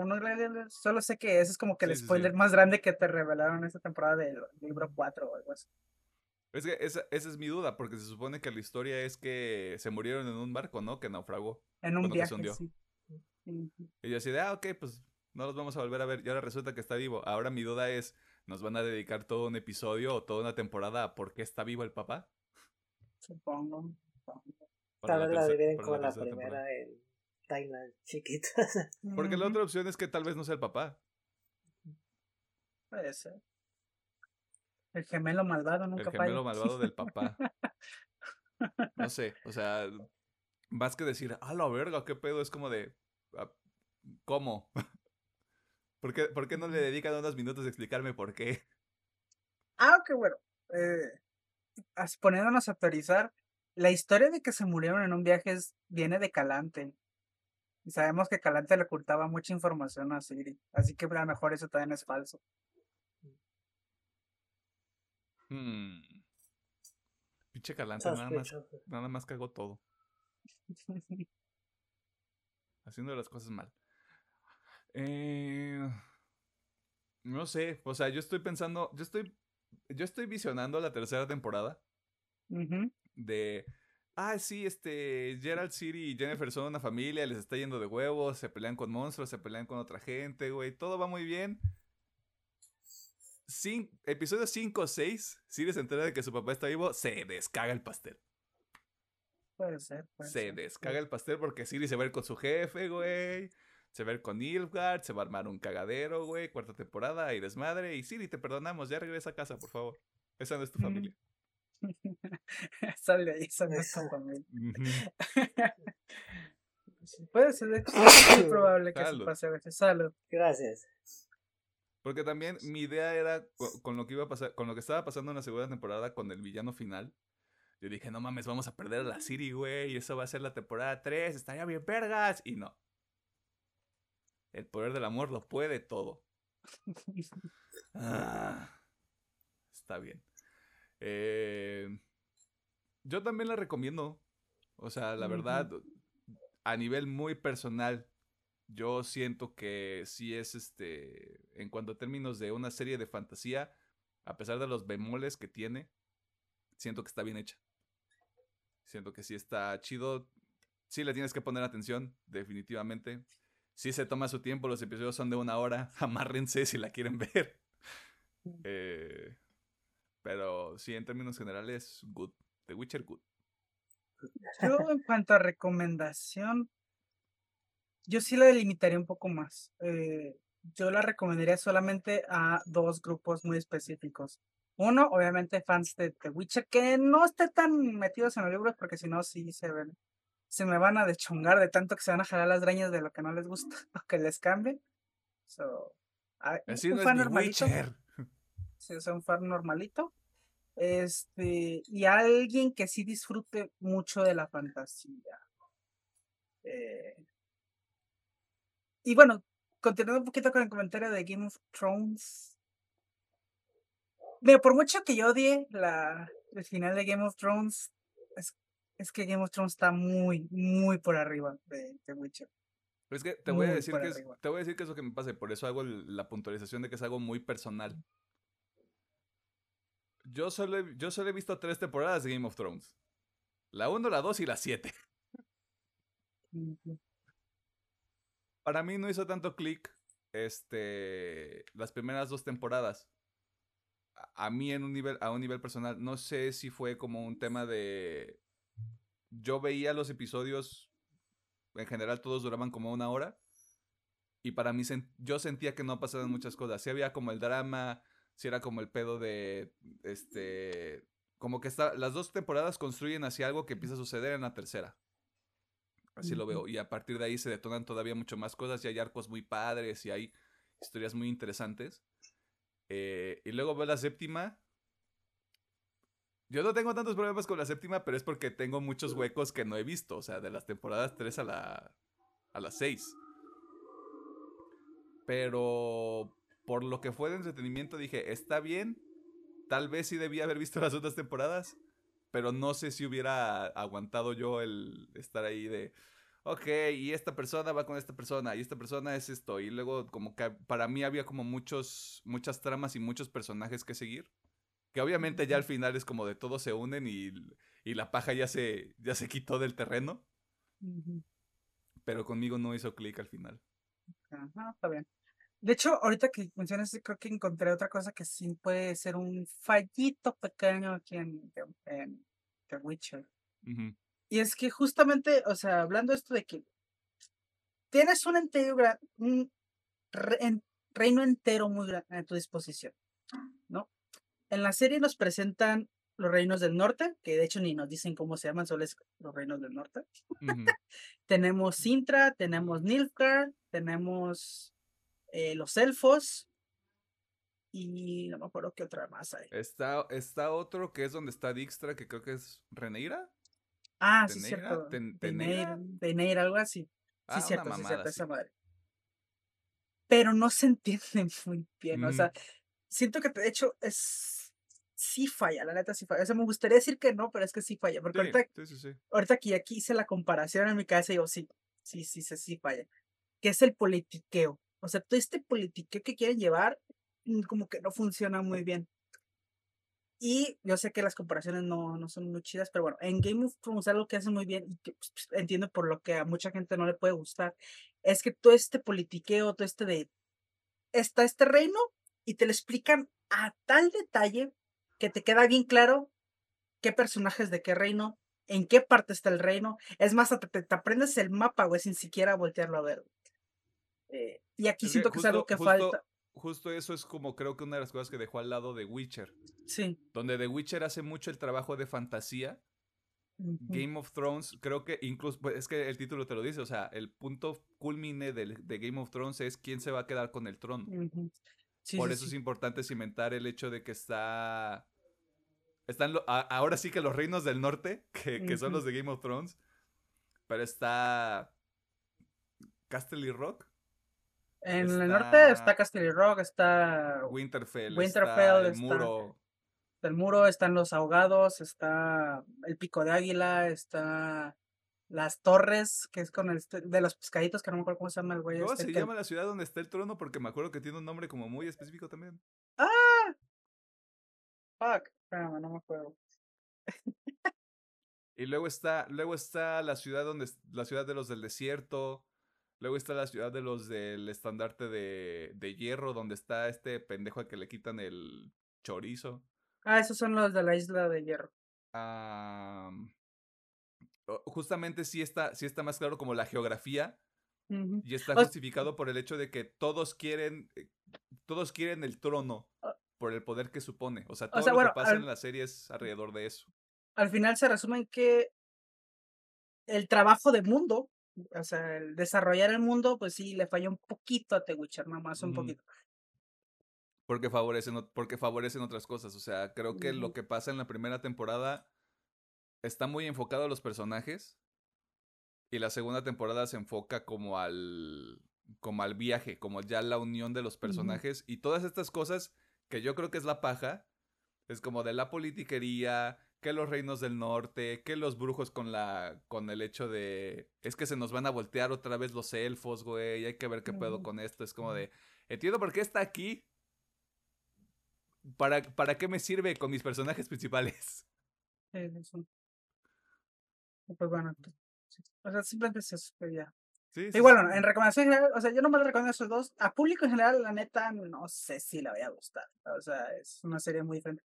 solo sé que ese es como que el spoiler más grande que te revelaron esta temporada del libro 4 o algo así. Es que esa, esa, es mi duda, porque se supone que la historia es que se murieron en un barco, ¿no? Que naufragó. En un viaje, sí. Y yo así de, ah, ok, pues no los vamos a volver a ver y ahora resulta que está vivo. Ahora mi duda es, ¿nos van a dedicar todo un episodio o toda una temporada a por qué está vivo el papá? Supongo. Tal vez la dividen con la, primera en Thailand chiquita. Porque la otra opción es que tal vez no sea el papá. Puede ser. El gemelo malvado nunca El gemelo malvado del papá. No sé, o sea, más que decir, a la verga, qué pedo, es como de, ah, ¿cómo? ¿Por qué, ¿Por qué no le dedican unos minutos a explicarme por qué? Ah, ok, bueno. Eh, poniéndonos a autorizar, la historia de que se murieron en un viaje viene de Calante. Y sabemos que Calante le ocultaba mucha información a Siri. Así que a lo mejor eso también es falso. Hmm. Pinche Calante, nada más, nada más cagó todo. Haciendo las cosas mal. Eh, no sé, o sea, yo estoy pensando, yo estoy, yo estoy visionando la tercera temporada de, ah, sí, este, Gerald City y Jennifer son una familia, les está yendo de huevos, se pelean con monstruos, se pelean con otra gente, güey, todo va muy bien. Cin episodio 5 o 6, Siri se entera de que su papá está vivo, se descaga el pastel. Puede ser. se descaga el pastel porque Siri se va a ir con su jefe, güey se va a ver con Nilfgaard, se va a armar un cagadero, güey, cuarta temporada y desmadre. Y Siri, te perdonamos, ya regresa a casa, por favor. Esa no es tu familia. Sale ahí, esa no es tu familia. Puede ser, de hecho, es muy probable que se pase a veces. Salud. Gracias. Porque también mi idea era con, lo que iba a pasar, con lo que estaba pasando en la segunda temporada con el villano final, Yo dije, no mames, vamos a perder a la Siri, güey, y eso va a ser la temporada 3, estaría bien vergas. Y no. El poder del amor lo puede todo. Ah, está bien. Eh, yo también la recomiendo. O sea, la verdad, a nivel muy personal, yo siento que sí es este, en cuanto a términos de una serie de fantasía, a pesar de los bemoles que tiene, siento que está bien hecha. Siento que sí está chido. Sí le tienes que poner atención, definitivamente. Sí se toma su tiempo, los episodios son de una hora. Amárrense si la quieren ver. Eh, pero sí, en términos generales, good. The Witcher, good. Yo en cuanto a recomendación, yo sí la delimitaría un poco más. Eh, yo la recomendaría solamente a dos grupos muy específicos. Uno, obviamente, fans de The Witcher, que no estén tan metidos en los libros, porque si no, sí se ven. Se me van a deschongar de tanto que se van a jalar las drañas de lo que no les gusta o que les cambien. So, Así un no fan es normalito. Sí, es un fan normalito. Este, y alguien que sí disfrute mucho de la fantasía. Eh, y bueno, continuando un poquito con el comentario de Game of Thrones. por mucho que yo odie la, el final de Game of Thrones, es, es que Game of Thrones está muy, muy por arriba de, The Witcher. Pero es que te voy, a decir que es, te voy a decir que es lo que me pasa, por eso hago la puntualización de que es algo muy personal. Yo solo, he, yo solo he visto tres temporadas de Game of Thrones. La 1, la 2 y la 7. Para mí no hizo tanto clic este, las primeras dos temporadas. A, mí en un nivel, a un nivel personal, no sé si fue como un tema de... Yo veía los episodios, en general todos duraban como una hora. Y para mí yo sentía que no pasaban muchas cosas. Sí había como el drama, si era como el pedo de, este, como que está, las dos temporadas construyen hacia algo que empieza a suceder en la tercera. Así lo veo. Y a partir de ahí se detonan todavía mucho más cosas y hay arcos muy padres y hay historias muy interesantes. Eh, y luego veo la séptima. Yo no tengo tantos problemas con la séptima, pero es porque tengo muchos huecos que no he visto. O sea, de las temporadas 3 a la, a las 6. Pero por lo que fue de entretenimiento, dije, está bien. Tal vez sí debía haber visto las otras temporadas. Pero no sé si hubiera aguantado yo el estar ahí de. Ok, y esta persona va con esta persona, y esta persona es esto. Y luego, como que para mí había como muchos, muchas tramas y muchos personajes que seguir. Que obviamente ya al final es como de todos se unen y, y la paja ya se, ya se quitó del terreno. Pero conmigo no hizo clic al final. Ajá, está bien. De hecho, ahorita que mencionas, creo que encontré otra cosa que sí puede ser un fallito pequeño aquí en, The Witcher. Y es que justamente, o sea, hablando esto de que tienes un, entero, un reino entero muy grande a tu disposición. En la serie nos presentan los reinos del norte, que de hecho ni nos dicen cómo se llaman, solo es los reinos del norte. tenemos Sintra, tenemos Nilfgaard, tenemos eh, los elfos. Y no me acuerdo qué otra más hay. Está, está otro que es donde está Dijkstra, que creo que es Reneira. Ah, sí, cierto. Teneira, algo así. Sí, ah, cierto, sí, cierto, esa madre. Pero no se entiende muy bien. O sea, siento que de hecho es. Sí falla, la neta sí falla. O sea, me gustaría decir que no, pero es que sí falla. Porque ahorita, ahorita aquí, aquí hice la comparación en mi cabeza y digo, sí, sí, sí, sí, sí falla. Que es el politiqueo. O sea, todo este politiqueo que quieren llevar, mm, como que no funciona muy bien. Y yo sé que las comparaciones no, no son muy chidas, pero bueno, en Game of Thrones algo que hace muy bien y que pues, pues, entiendo por lo que a mucha gente no le puede gustar, es que todo este politiqueo, todo este de, está este reino y te lo explican a tal detalle que te queda bien claro qué personajes de qué reino, en qué parte está el reino. Es más, te, te aprendes el mapa, güey, sin siquiera voltearlo a ver. Eh, y aquí siento que, es algo que falta. Justo eso es como creo que una de las cosas que dejó al lado de Witcher. Sí. Donde The Witcher hace mucho el trabajo de fantasía. Game of Thrones, creo que incluso, pues es que el título te lo dice, o sea, el punto culmine de, de Game of Thrones es quién se va a quedar con el trono. Por eso es importante cimentar el hecho de que está Están lo- a- ahora sí que los reinos del norte, que, que son los de Game of Thrones. Pero está Castle y Rock, En el Está- norte está Castle Rock, está Winterfell, Winterfell está el está- muro. el muro, están los ahogados, está el pico de águila, está las torres, que es con el este- de los pescaditos, que no me acuerdo cómo se llama el güey. ¿Cómo este, se que- llama la ciudad donde está el trono? Porque me acuerdo que tiene un nombre como muy específico también. ¡Ah! Fuck. Espérame, no me acuerdo. Y luego está, luego está la ciudad donde la ciudad de los del desierto. Luego está la ciudad de los del estandarte de, de hierro, donde está este pendejo al que le quitan el chorizo. Ah, esos son los de la isla de hierro. O- justamente sí está, sí está más claro como la geografía. Y está justificado por el hecho de que todos quieren, eh, todos quieren el trono por el poder que supone. O sea, todo sea, lo bueno, que pasa al- en la serie es alrededor de eso. Al final se resume en que el trabajo de mundo, o sea, el desarrollar el mundo, pues sí, le falló un poquito a The Witcher, nomás un poquito. Porque favorecen, porque favorecen otras cosas. O sea, creo que lo que pasa en la primera temporada está muy enfocado a los personajes. Y la segunda temporada se enfoca como al. como al viaje, como ya la unión de los personajes. Y todas estas cosas que yo creo que es la paja. Es como de la politiquería, que los reinos del norte, que los brujos con la. con el hecho de. Es que se nos van a voltear otra vez los elfos, güey. Hay que ver qué pedo con esto. Es como de. Entiendo por qué está aquí. ¿Para, ¿Para qué me sirve con mis personajes principales? Y Pues bueno, pues, sí, o sea, simplemente es eso, pero ya. Sí, sí, Y bueno, en recomendación general, o sea, yo no me recomiendo esos dos. A público en general, la neta, no sé si le vaya a gustar. O sea, es una serie muy diferente.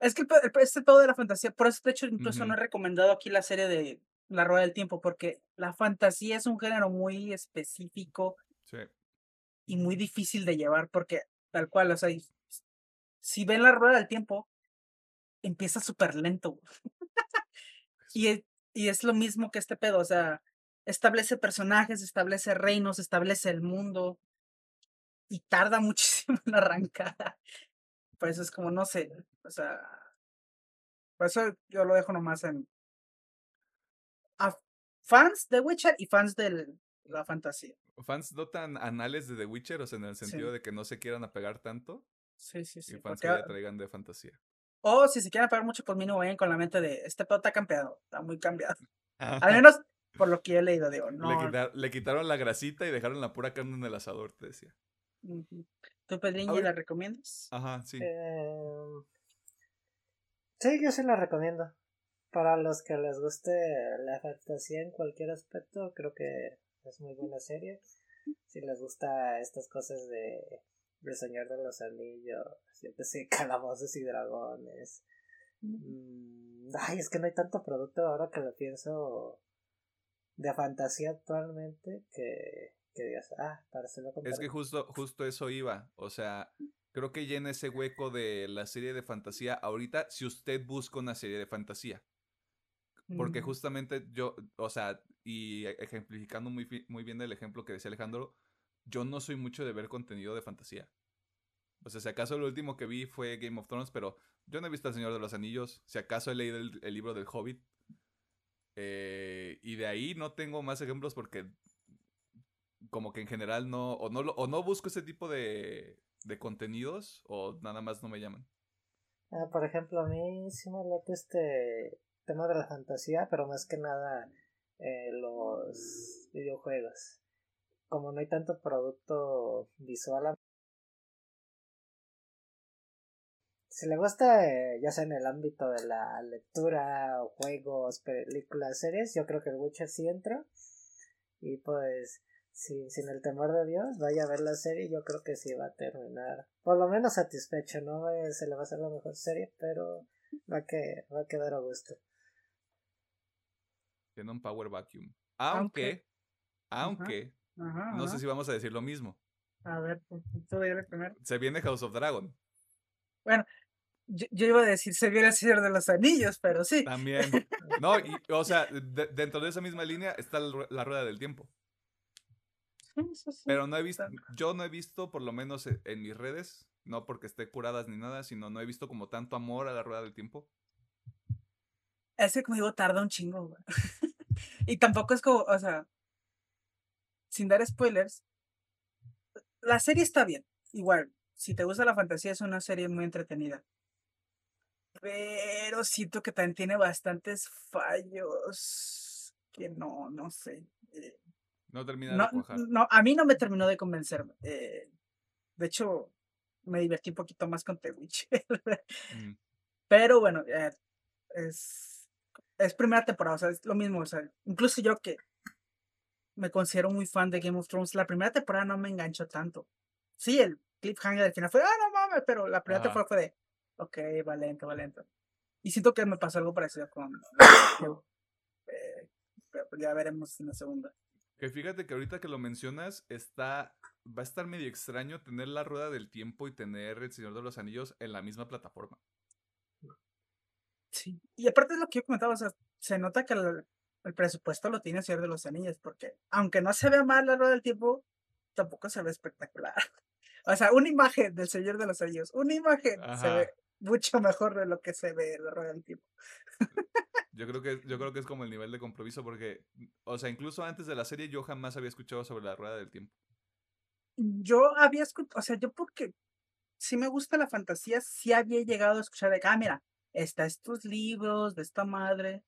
Es que el, este todo de la fantasía, por eso de hecho incluso no he recomendado aquí la serie de La Rueda del Tiempo, porque la fantasía es un género muy específico Sí. y muy difícil de llevar, porque tal cual, o sea, si ven La Rueda del Tiempo, empieza súper lento. y, y es lo mismo que este pedo, o sea, establece personajes, establece reinos, establece el mundo y tarda muchísimo en arrancar. Por eso es como, no sé, o sea, por eso yo lo dejo nomás en a fans de Witcher y fans de la fantasía. Fans no tan anales de The Witcher, o sea, en el sentido Sí. de que no se quieran apegar tanto. Sí, sí, sí. y fans porque que ya traigan de fantasía. O si se quieren pegar mucho, pues mínimo vayan con la mente de este pedo está cambiado, está muy cambiado. Al menos por lo que yo he leído, digo, le, no. le quitaron la grasita y dejaron la pura carne en el asador, te decía. Ujú. ¿Tú, Pedriño, la recomiendas? Ajá, sí. Eh, sí, yo sí la recomiendo. Para los que les guste la fantasía en cualquier aspecto, creo que es muy buena serie. Si les gusta estas cosas de El Señor de los Anillos, yo que sé, calabozos y dragones. Mm, ay, es que no hay tanto producto ahora que lo pienso de fantasía actualmente que, que digas, ah, para hacerlo Es que justo, justo eso iba. O sea, creo que llena ese hueco de la serie de fantasía ahorita si usted busca una serie de fantasía. Porque Ujú. justamente yo, o sea, y ejemplificando muy, fi- muy bien el ejemplo que decía Alejandro, yo no soy mucho de ver contenido de fantasía. O sea, si acaso lo último que vi fue Game of Thrones, pero yo no he visto El Señor de los Anillos. Si acaso he leído el, libro del Hobbit. Eh, y de ahí no tengo más ejemplos porque como que en general no, o no, o no busco ese tipo de, de contenidos o nada más no me llaman. Ah, por ejemplo, a mí sí me late este tema de la fantasía, pero más que nada eh, los videojuegos. Como no hay tanto producto visual, a- si le gusta, eh, ya sea en el ámbito de la lectura, o juegos, películas, series, yo creo que el Witcher sí entra. Y pues, sin, sin el temor de Dios, vaya a ver la serie, yo creo que sí va a terminar, por lo menos satisfecho, no va- se le va a hacer la mejor serie, pero va a, que, va a quedar a gusto. Tiene un Power Vacuum. Aunque, aunque, Ajá, no sé si vamos a decir lo mismo. A ver, tú tú dile primero. Se viene House of Dragon. Yo, yo iba a decir, se vio el Señor de los Anillos, pero sí. También. No, y, o sea, de- dentro de esa misma línea está la rueda del tiempo. Sí, sí. Pero no he visto, yo no he visto, por lo menos e- en mis redes, no porque esté curadas ni nada, sino no he visto como tanto amor a la rueda del tiempo. Ese, como digo, tarda un chingo, güey. y tampoco es como, o sea, sin dar spoilers, la serie está bien. Igual, si te gusta la fantasía, es una serie muy entretenida. Pero siento que también tiene bastantes fallos que no, no sé. eh, No termina no, de cuajar. no, a mí no me terminó de convencer. eh, de hecho, me divertí un poquito más con The Witcher. Mm. Pero bueno, eh, es, es primera temporada, o sea, es lo mismo. O sea, incluso yo que me considero muy fan de Game of Thrones, la primera temporada no me enganchó tanto. Sí, el cliffhanger del final fue, ah, no mames, pero la primera temporada fue de, ok, va lento, va lento. Y siento que me pasó algo parecido con... eh, pero ya veremos en la segunda. Que fíjate que ahorita que lo mencionas, está. Va a estar medio extraño tener la rueda del tiempo y tener el Señor de los Anillos en la misma plataforma. Sí. Y aparte de lo que yo comentaba, o sea, se nota que el, el presupuesto lo tiene Señor de los Anillos, porque aunque no se vea mal la rueda del tiempo, tampoco se ve espectacular. O sea, una imagen del Señor de los Anillos, una imagen se ve mucho mejor de lo que se ve en la rueda del tiempo. Yo creo que yo creo que es como el nivel de compromiso porque, o sea, incluso antes de la serie yo jamás había escuchado sobre la rueda del tiempo. Yo había escuchado, o sea, yo porque sí me gusta la fantasía, sí había llegado a escuchar de, ah, mira, está estos libros de esta madre,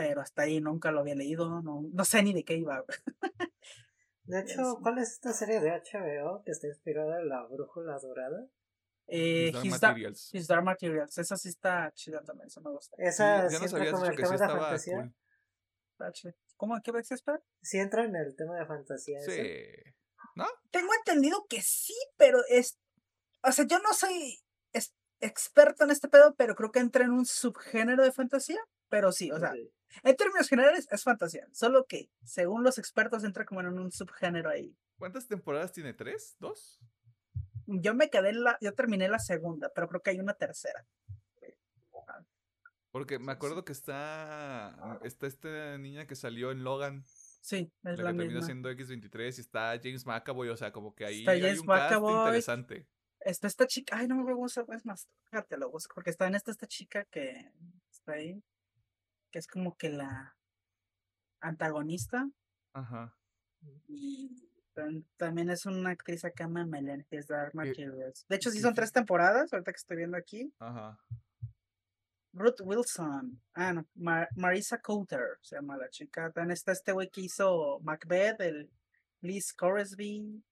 pero hasta ahí nunca lo había leído, no, no sé ni de qué iba. De hecho. ¿cuál es esta serie de HBO que está inspirada en la brújula dorada? Eh, His Dark His, Materials. His Dark Materials, esa sí está chida también, eso me gusta. Esa ya sí entra habías como el que sí tema de fantasía. cool. ¿Cómo? ¿Qué ves, espera? Sí entra en el tema de fantasía. Sí. ¿No? Tengo entendido que sí, pero es. O sea, yo no soy es- experto en este pedo, pero creo que entra en un subgénero de fantasía. Pero sí, o sea, Sí. en términos generales es fantasía. Solo que, según los expertos, entra como en un subgénero ahí. ¿Cuántas temporadas tiene? ¿Tres? ¿Dos? Yo me quedé en la. Yo terminé la segunda, pero creo que hay una tercera. Porque me acuerdo que está. Está esta niña que salió en Logan, Sí, es la que la termina misma. siendo X23, y está James McAvoy, o sea, como que ahí Está hay James un cast McAvoy. interesante. Está esta chica. Ay, no me gusta. Es más, fíjate, lo busco. Porque está en esta, esta chica que está ahí. Que es como que la antagonista. Ajá. Y tam- también es una actriz acá Melén, que es Dark Materials. De hecho, sí son tres temporadas, ahorita que estoy viendo aquí. Ajá. Ruth Wilson. Ah, no. Ma- Marisa Coulter se llama la chica. También está este güey que hizo Macbeth, el Liz Coresby.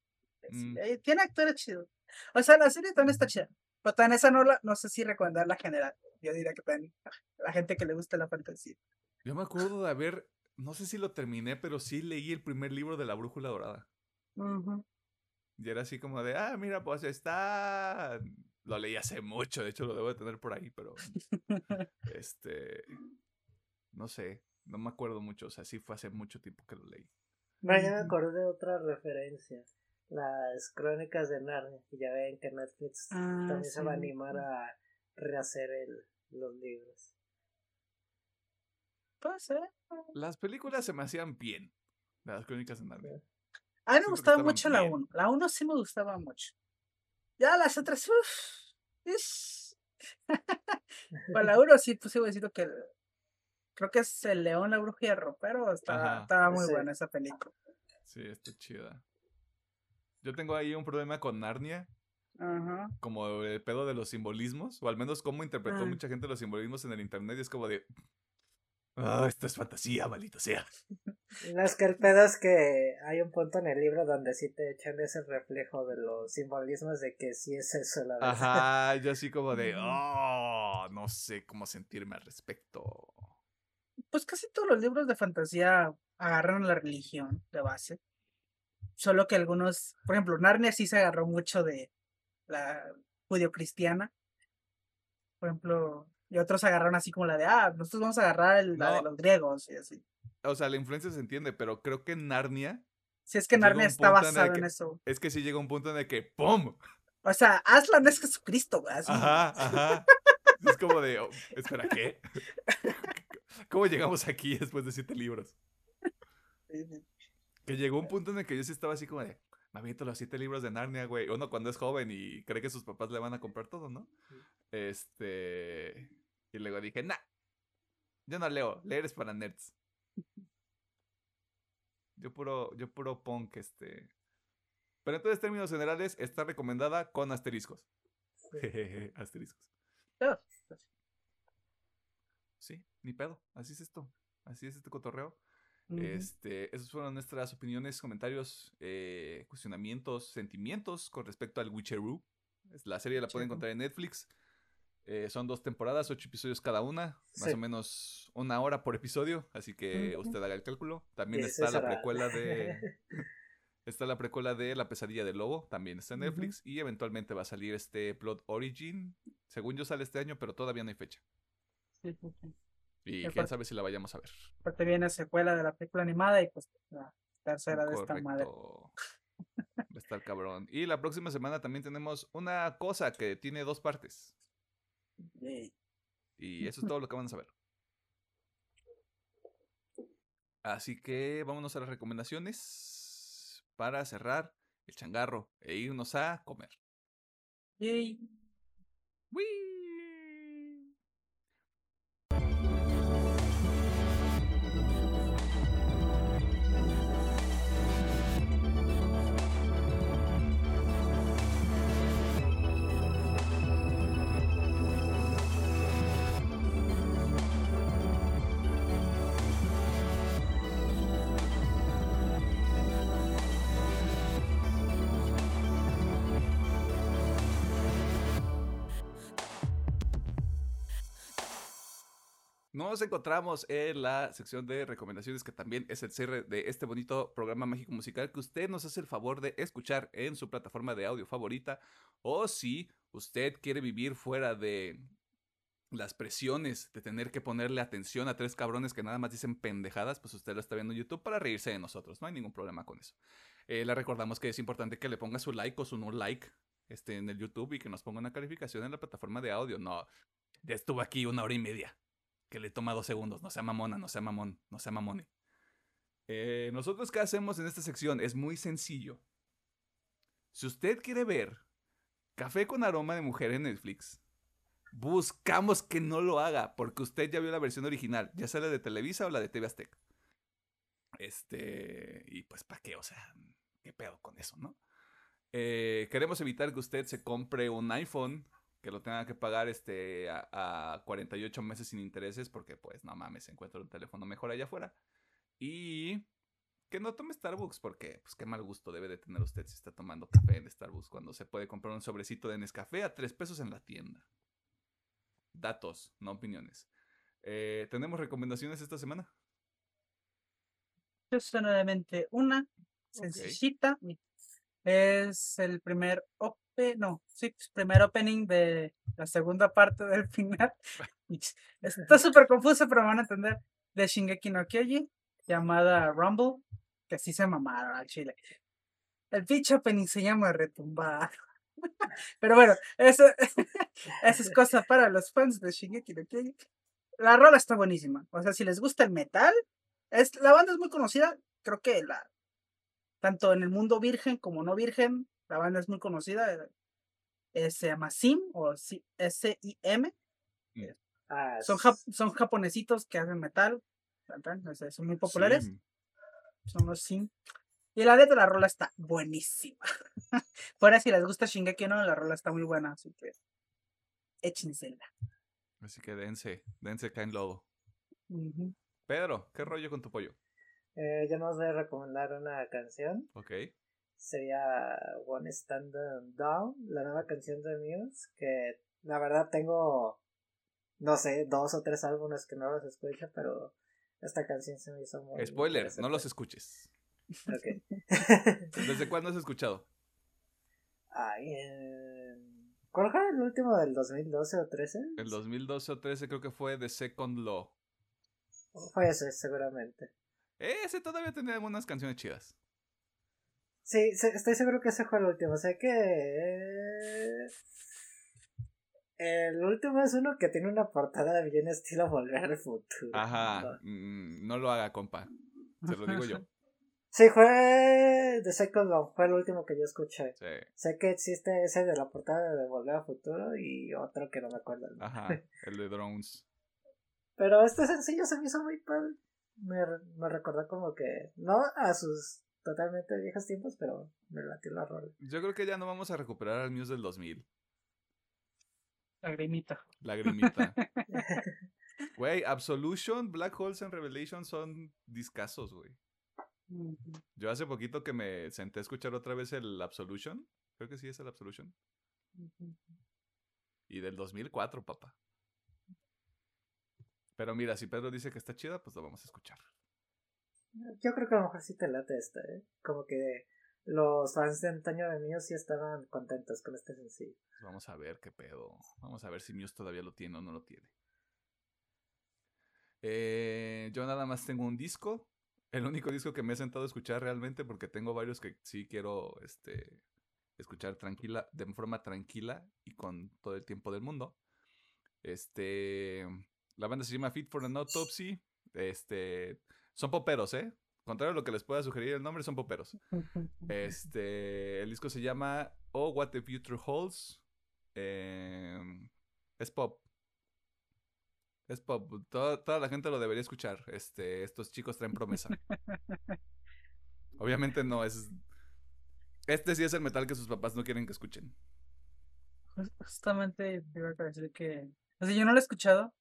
es- Mm. eh, tiene actores chidos. O sea, la serie también está chida. Pero también esa no, la, no sé si recomendarla general. Yo diría que también la gente que le gusta la fantasía. Yo me acuerdo de haber. No sé si lo terminé, pero sí leí el primer libro de la Brújula Dorada. Y era así como de, ah, mira, pues está. Lo leí hace mucho, de hecho lo debo de tener por ahí, pero. este. No sé, no me acuerdo mucho, o sea, sí fue hace mucho tiempo que lo leí. Pero ya me acordé de otra referencia. Las crónicas de Narnia. Que ya ven que Netflix Ah, también se va a animar a rehacer el, los libros. Puede ser. Las películas se me hacían bien. Las crónicas de Narnia. A mí me gustaba mucho la bien. 1. La 1 sí me gustaba mucho. Ya las otras, uff. Para la 1 sí, pues sigo diciendo que creo que es el León, la Bruja y el Ropero. Estaba, estaba muy Sí. buena esa película. Sí, está chida. Yo tengo ahí un problema con Narnia, Ajá. como el pedo de los simbolismos, o al menos cómo interpretó Ah. mucha gente los simbolismos en el internet, y es como de. Ah, esto es fantasía, maldito sea. No es que el pedo es que hay un punto en el libro donde sí te echan ese reflejo de los simbolismos de que sí es eso la verdad. Ajá, yo así como de. Oh, no sé cómo sentirme al respecto. Pues casi todos los libros de fantasía agarran la religión de base. Solo que algunos, por ejemplo, Narnia sí se agarró mucho de la judio-cristiana. Por ejemplo, y otros agarraron así como la de, ah, nosotros vamos a agarrar el- la de los griegos y así. O sea, la influencia se entiende, pero creo que Narnia. Si es que Narnia está en basado que- en eso. Es que sí llega un punto en el que ¡Pum! O sea, Aslan es Jesucristo, güey. Ajá, ajá. Es como de. oh, espera, ¿qué? ¿Cómo llegamos aquí después de siete libros? Sí, sí. Que llegó un punto en el que yo sí estaba así como de. Me aviento los siete libros de Narnia, güey. Uno cuando es joven y cree que sus papás le van a comprar todo, ¿no? Este. Y luego dije, nah. Yo no leo, leer es para nerds. Yo puro, yo puro punk, este. Pero en todos términos generales, está recomendada con asteriscos. Jejeje, asteriscos. Ah, pues, Sí, ni pedo. Así es esto. Así es este cotorreo. Este, esas fueron nuestras opiniones, comentarios, eh, cuestionamientos, sentimientos con respecto al Witcheroo. La serie la pueden encontrar en Netflix. Eh, son dos temporadas, ocho episodios cada una, más o menos una hora por episodio, así que usted haga el cálculo. También está la será- precuela de está la precuela de La pesadilla del lobo, también está en. Netflix y eventualmente va a salir este Plot Origin. Según yo sale este año, pero todavía no hay fecha. Sí, sí, sí. Y quién sabe si la vayamos a ver. Aparte viene secuela de la película animada y pues la tercera de esta madre. Va a estar cabrón. Y la próxima semana también tenemos una cosa que tiene dos partes. Yay. Y eso es todo lo que vamos a ver. Así que vámonos a las recomendaciones para cerrar el changarro e irnos a comer. Yay. ¡Wii! Nos encontramos en la sección de recomendaciones que también es el cierre de este bonito programa mágico musical que usted nos hace el favor de escuchar en su plataforma de audio favorita o si usted quiere vivir fuera de las presiones de tener que ponerle atención a tres cabrones que nada más dicen pendejadas, pues usted lo está viendo en YouTube para reírse de nosotros, no hay ningún problema con eso. Eh, le recordamos que es importante que le ponga su like o su no like este, en el YouTube y que nos ponga una calificación en la plataforma de audio. No, ya estuvo aquí una hora y media que le toma dos segundos. No sea mamona, no sea mamón, no sea mamone. Eh, nosotros, ¿qué hacemos en esta sección? Es muy sencillo. Si usted quiere ver Café con aroma de mujer en Netflix, buscamos que no lo haga, porque usted ya vio la versión original, ya sea la de Televisa o la de TV Azteca. Este, y pues, ¿para qué? O sea, ¿qué pedo con eso, no? Eh, queremos evitar que usted se compre un iPhone que lo tenga que pagar este, a, a 48 meses sin intereses, porque pues no mames, se encuentra un teléfono mejor allá afuera. Y que no tome Starbucks, porque pues qué mal gusto debe de tener usted si está tomando café en Starbucks cuando se puede comprar un sobrecito de Nescafé a 3 pesos en la tienda. Datos, no opiniones. Eh, ¿Tenemos recomendaciones esta semana? Yo solamente una, sencillita. Es el primer no, sí, pues, primer opening de la segunda parte del final. Está súper confuso, pero van a entender. De Shingeki no Kyoji, llamada Rumble, que así se mamaron al chile. El pinche opening se llama Retumbar. Pero bueno, eso, eso es cosa para los fans de Shingeki no Kyoji. La rola está buenísima. O sea, si les gusta el metal, es, la banda es muy conocida. Creo que la, tanto en el mundo virgen como no virgen, la banda es muy conocida. eh, se llama SIM o Si- S-I-M. Ah, Son, son japonesitos que hacen metal. Son muy populares. Son los SIM. Y la letra de la rola está buenísima. Fuera si les gusta Shingeki o no, la rola está muy buena. Así que échensela. Así que dense, dense acá en lodo. Pedro, ¿qué rollo con tu pollo? eh, yo nos voy a recomendar una canción. Ok. Sería One Stand Down, la nueva canción de Muse. Que la verdad tengo, no sé, dos o tres álbumes que no los escucho, pero esta canción se me hizo muy. Spoiler, no los escuches. Ok. ¿Desde cuándo has escuchado? Ay, eh, ¿Cuál fue el último del 2012 o 13? El 2012 o 13 creo que fue The Second Law. Fue ese, seguramente. Ese todavía tenía algunas canciones chidas. Sí, estoy seguro que ese fue el último. Sé que. eh, El último es uno que tiene una portada bien estilo Volver al Futuro. Ajá, ¿no? mm, no lo haga, compa. Se lo digo yo. Sí, fue The Second Law, fue el último que yo escuché. Sí. Sé que existe ese de la portada de Volver al Futuro y otro que no me acuerdo. Ajá, el de Drones. Pero este sencillo se me hizo muy padre. Me, me recordó como que, no a sus totalmente viejos tiempos, pero me latió la rola. Yo creo que ya no vamos a recuperar al Muse del 2000. Lagrimita. Lagrimita. Güey, Absolution, Black Holes and Revelation son discasos, güey. Yo hace poquito que me senté a escuchar otra vez el Absolution. Creo que sí es el Absolution. Y del 2004, papá. Pero mira, si Pedro dice que está chida, pues lo vamos a escuchar. Yo creo que a lo mejor sí te late esta, ¿eh? Como que los fans de antaño de mío sí estaban contentos con este sencillo. Pues vamos a ver qué pedo. Vamos a ver si Muse todavía lo tiene o no lo tiene. Eh, yo nada más tengo un disco. El único disco que me he sentado a escuchar realmente, porque tengo varios que sí quiero este, escuchar tranquila, de forma tranquila y con todo el tiempo del mundo. Este, la banda se llama Fit for an Autopsy. Este, son poperos, ¿eh? Contrario a lo que les pueda sugerir el nombre, son poperos. Este, el disco se llama Oh What the Future Holds. Em, es pop. Es pop. Toda, toda la gente lo debería escuchar. Este, estos chicos traen promesa. Obviamente no es. Este sí es el metal que sus papás no quieren que escuchen. Jus- Justamente te iba a decir que. O sea, yo no lo he escuchado,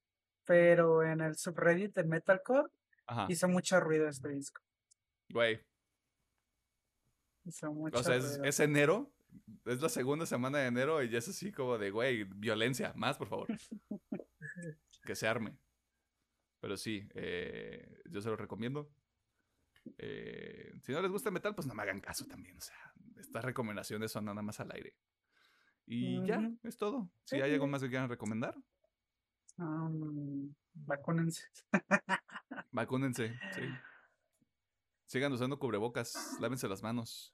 pero en el subreddit de Metalcore Ajá. hizo mucho ruido este disco. Güey. Hizo mucho O sea, es, ruido. es enero. Es la segunda semana de enero y ya es así como de, güey, violencia. Más, por favor. que se arme. Pero sí, eh, yo se lo recomiendo. Eh, si no les gusta el metal, pues no me hagan caso también. O sea, estas recomendaciones son nada más al aire. Y ya, es todo. Si Sí, hay algo más que quieran recomendar, Um, vacúnense. vacúnense. Sí. Sigan usando cubrebocas, lávense las manos.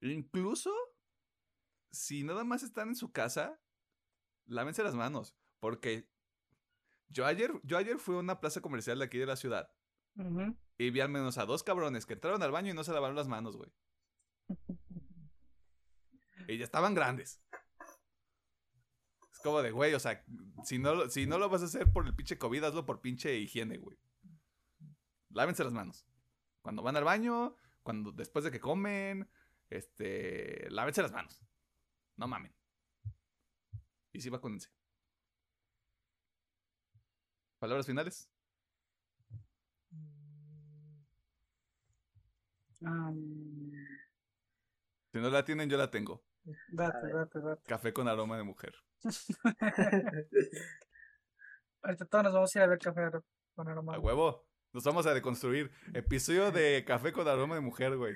Incluso, si nada más están en su casa, lávense las manos. Porque yo ayer, yo ayer fui a una plaza comercial de aquí de la ciudad. Y vi al menos a dos cabrones que entraron al baño y no se lavaron las manos, güey. Y ya estaban grandes. Es como de, güey, o sea, si no, lo- si no lo vas a hacer por el pinche COVID, hazlo por pinche higiene, güey. Lávense las manos. Cuando van al baño, cuando después de que comen, este, lávense las manos. No mamen. Y sí, vacúnense. ¿Palabras finales? Um, Si no la tienen, yo la tengo. Date, date, date. Café con aroma de mujer. Ahorita todos nos vamos a ir a ver café con aroma. A huevo. Nos vamos a deconstruir. Episodio de Café con aroma de mujer, güey.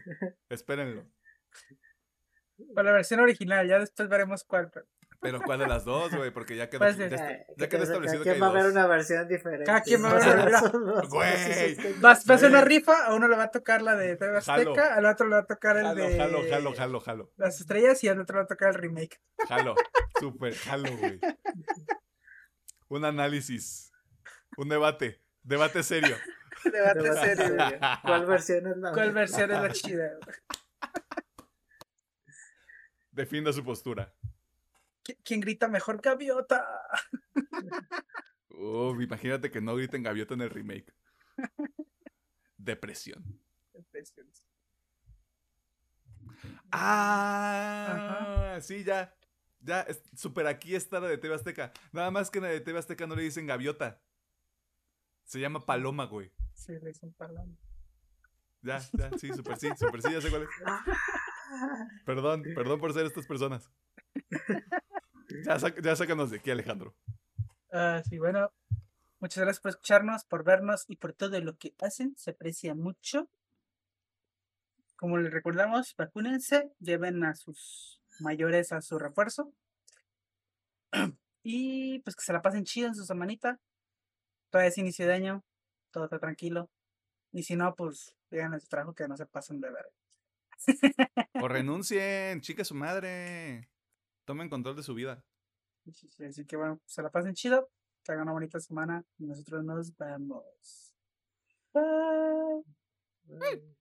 Espérenlo. Para la versión original, ya después veremos cuál. pero Pero ¿cuál de las dos, güey? Porque ya quedó, Pues, ya, quedó establecido que hay quien va a haber una versión diferente. Cada quien va a los- los Güey. Vas, a una Güey. rifa, a uno le va a tocar la de TV Jalo. Azteca, al otro le va a tocar el Jalo, de jalo, jalo, jalo, jalo. las estrellas y al otro le va a tocar el remake. Jalo. Súper jalo, güey. Un análisis. Un debate. Debate serio. Debate Debate serio. güey. ¿Cuál versión es la ¿Cuál versión es la chida? Defienda su postura. ¿Qui- ¿Quién grita mejor gaviota? Uf, imagínate que no griten gaviota en el remake. Depresión. Ah, sí, ya. Ya, es- super aquí está la de TV Azteca. Nada más que en la de TV Azteca no le dicen gaviota. Se llama paloma, güey. Sí, le dicen paloma. Ya, ya, sí, super sí, super sí, ya sé cuál es. Perdón, perdón por ser estas personas. Ya, ya sácanos de aquí, Alejandro. Ah, sí, bueno. Muchas gracias por escucharnos, por vernos y por todo lo que hacen. Se aprecia mucho. Como les recordamos, vacúnense, lleven a sus mayores a su refuerzo. Y pues que se la pasen chido en su semanita. Todavía es inicio de año, todo está tranquilo. Y si no, pues digan a su trabajo que no se pasen de ver. O renuncien, chica su madre. Tomen control de su vida. Así que bueno, se la pasen chido, que hagan una bonita semana y nosotros nos vemos. Bye. Ay.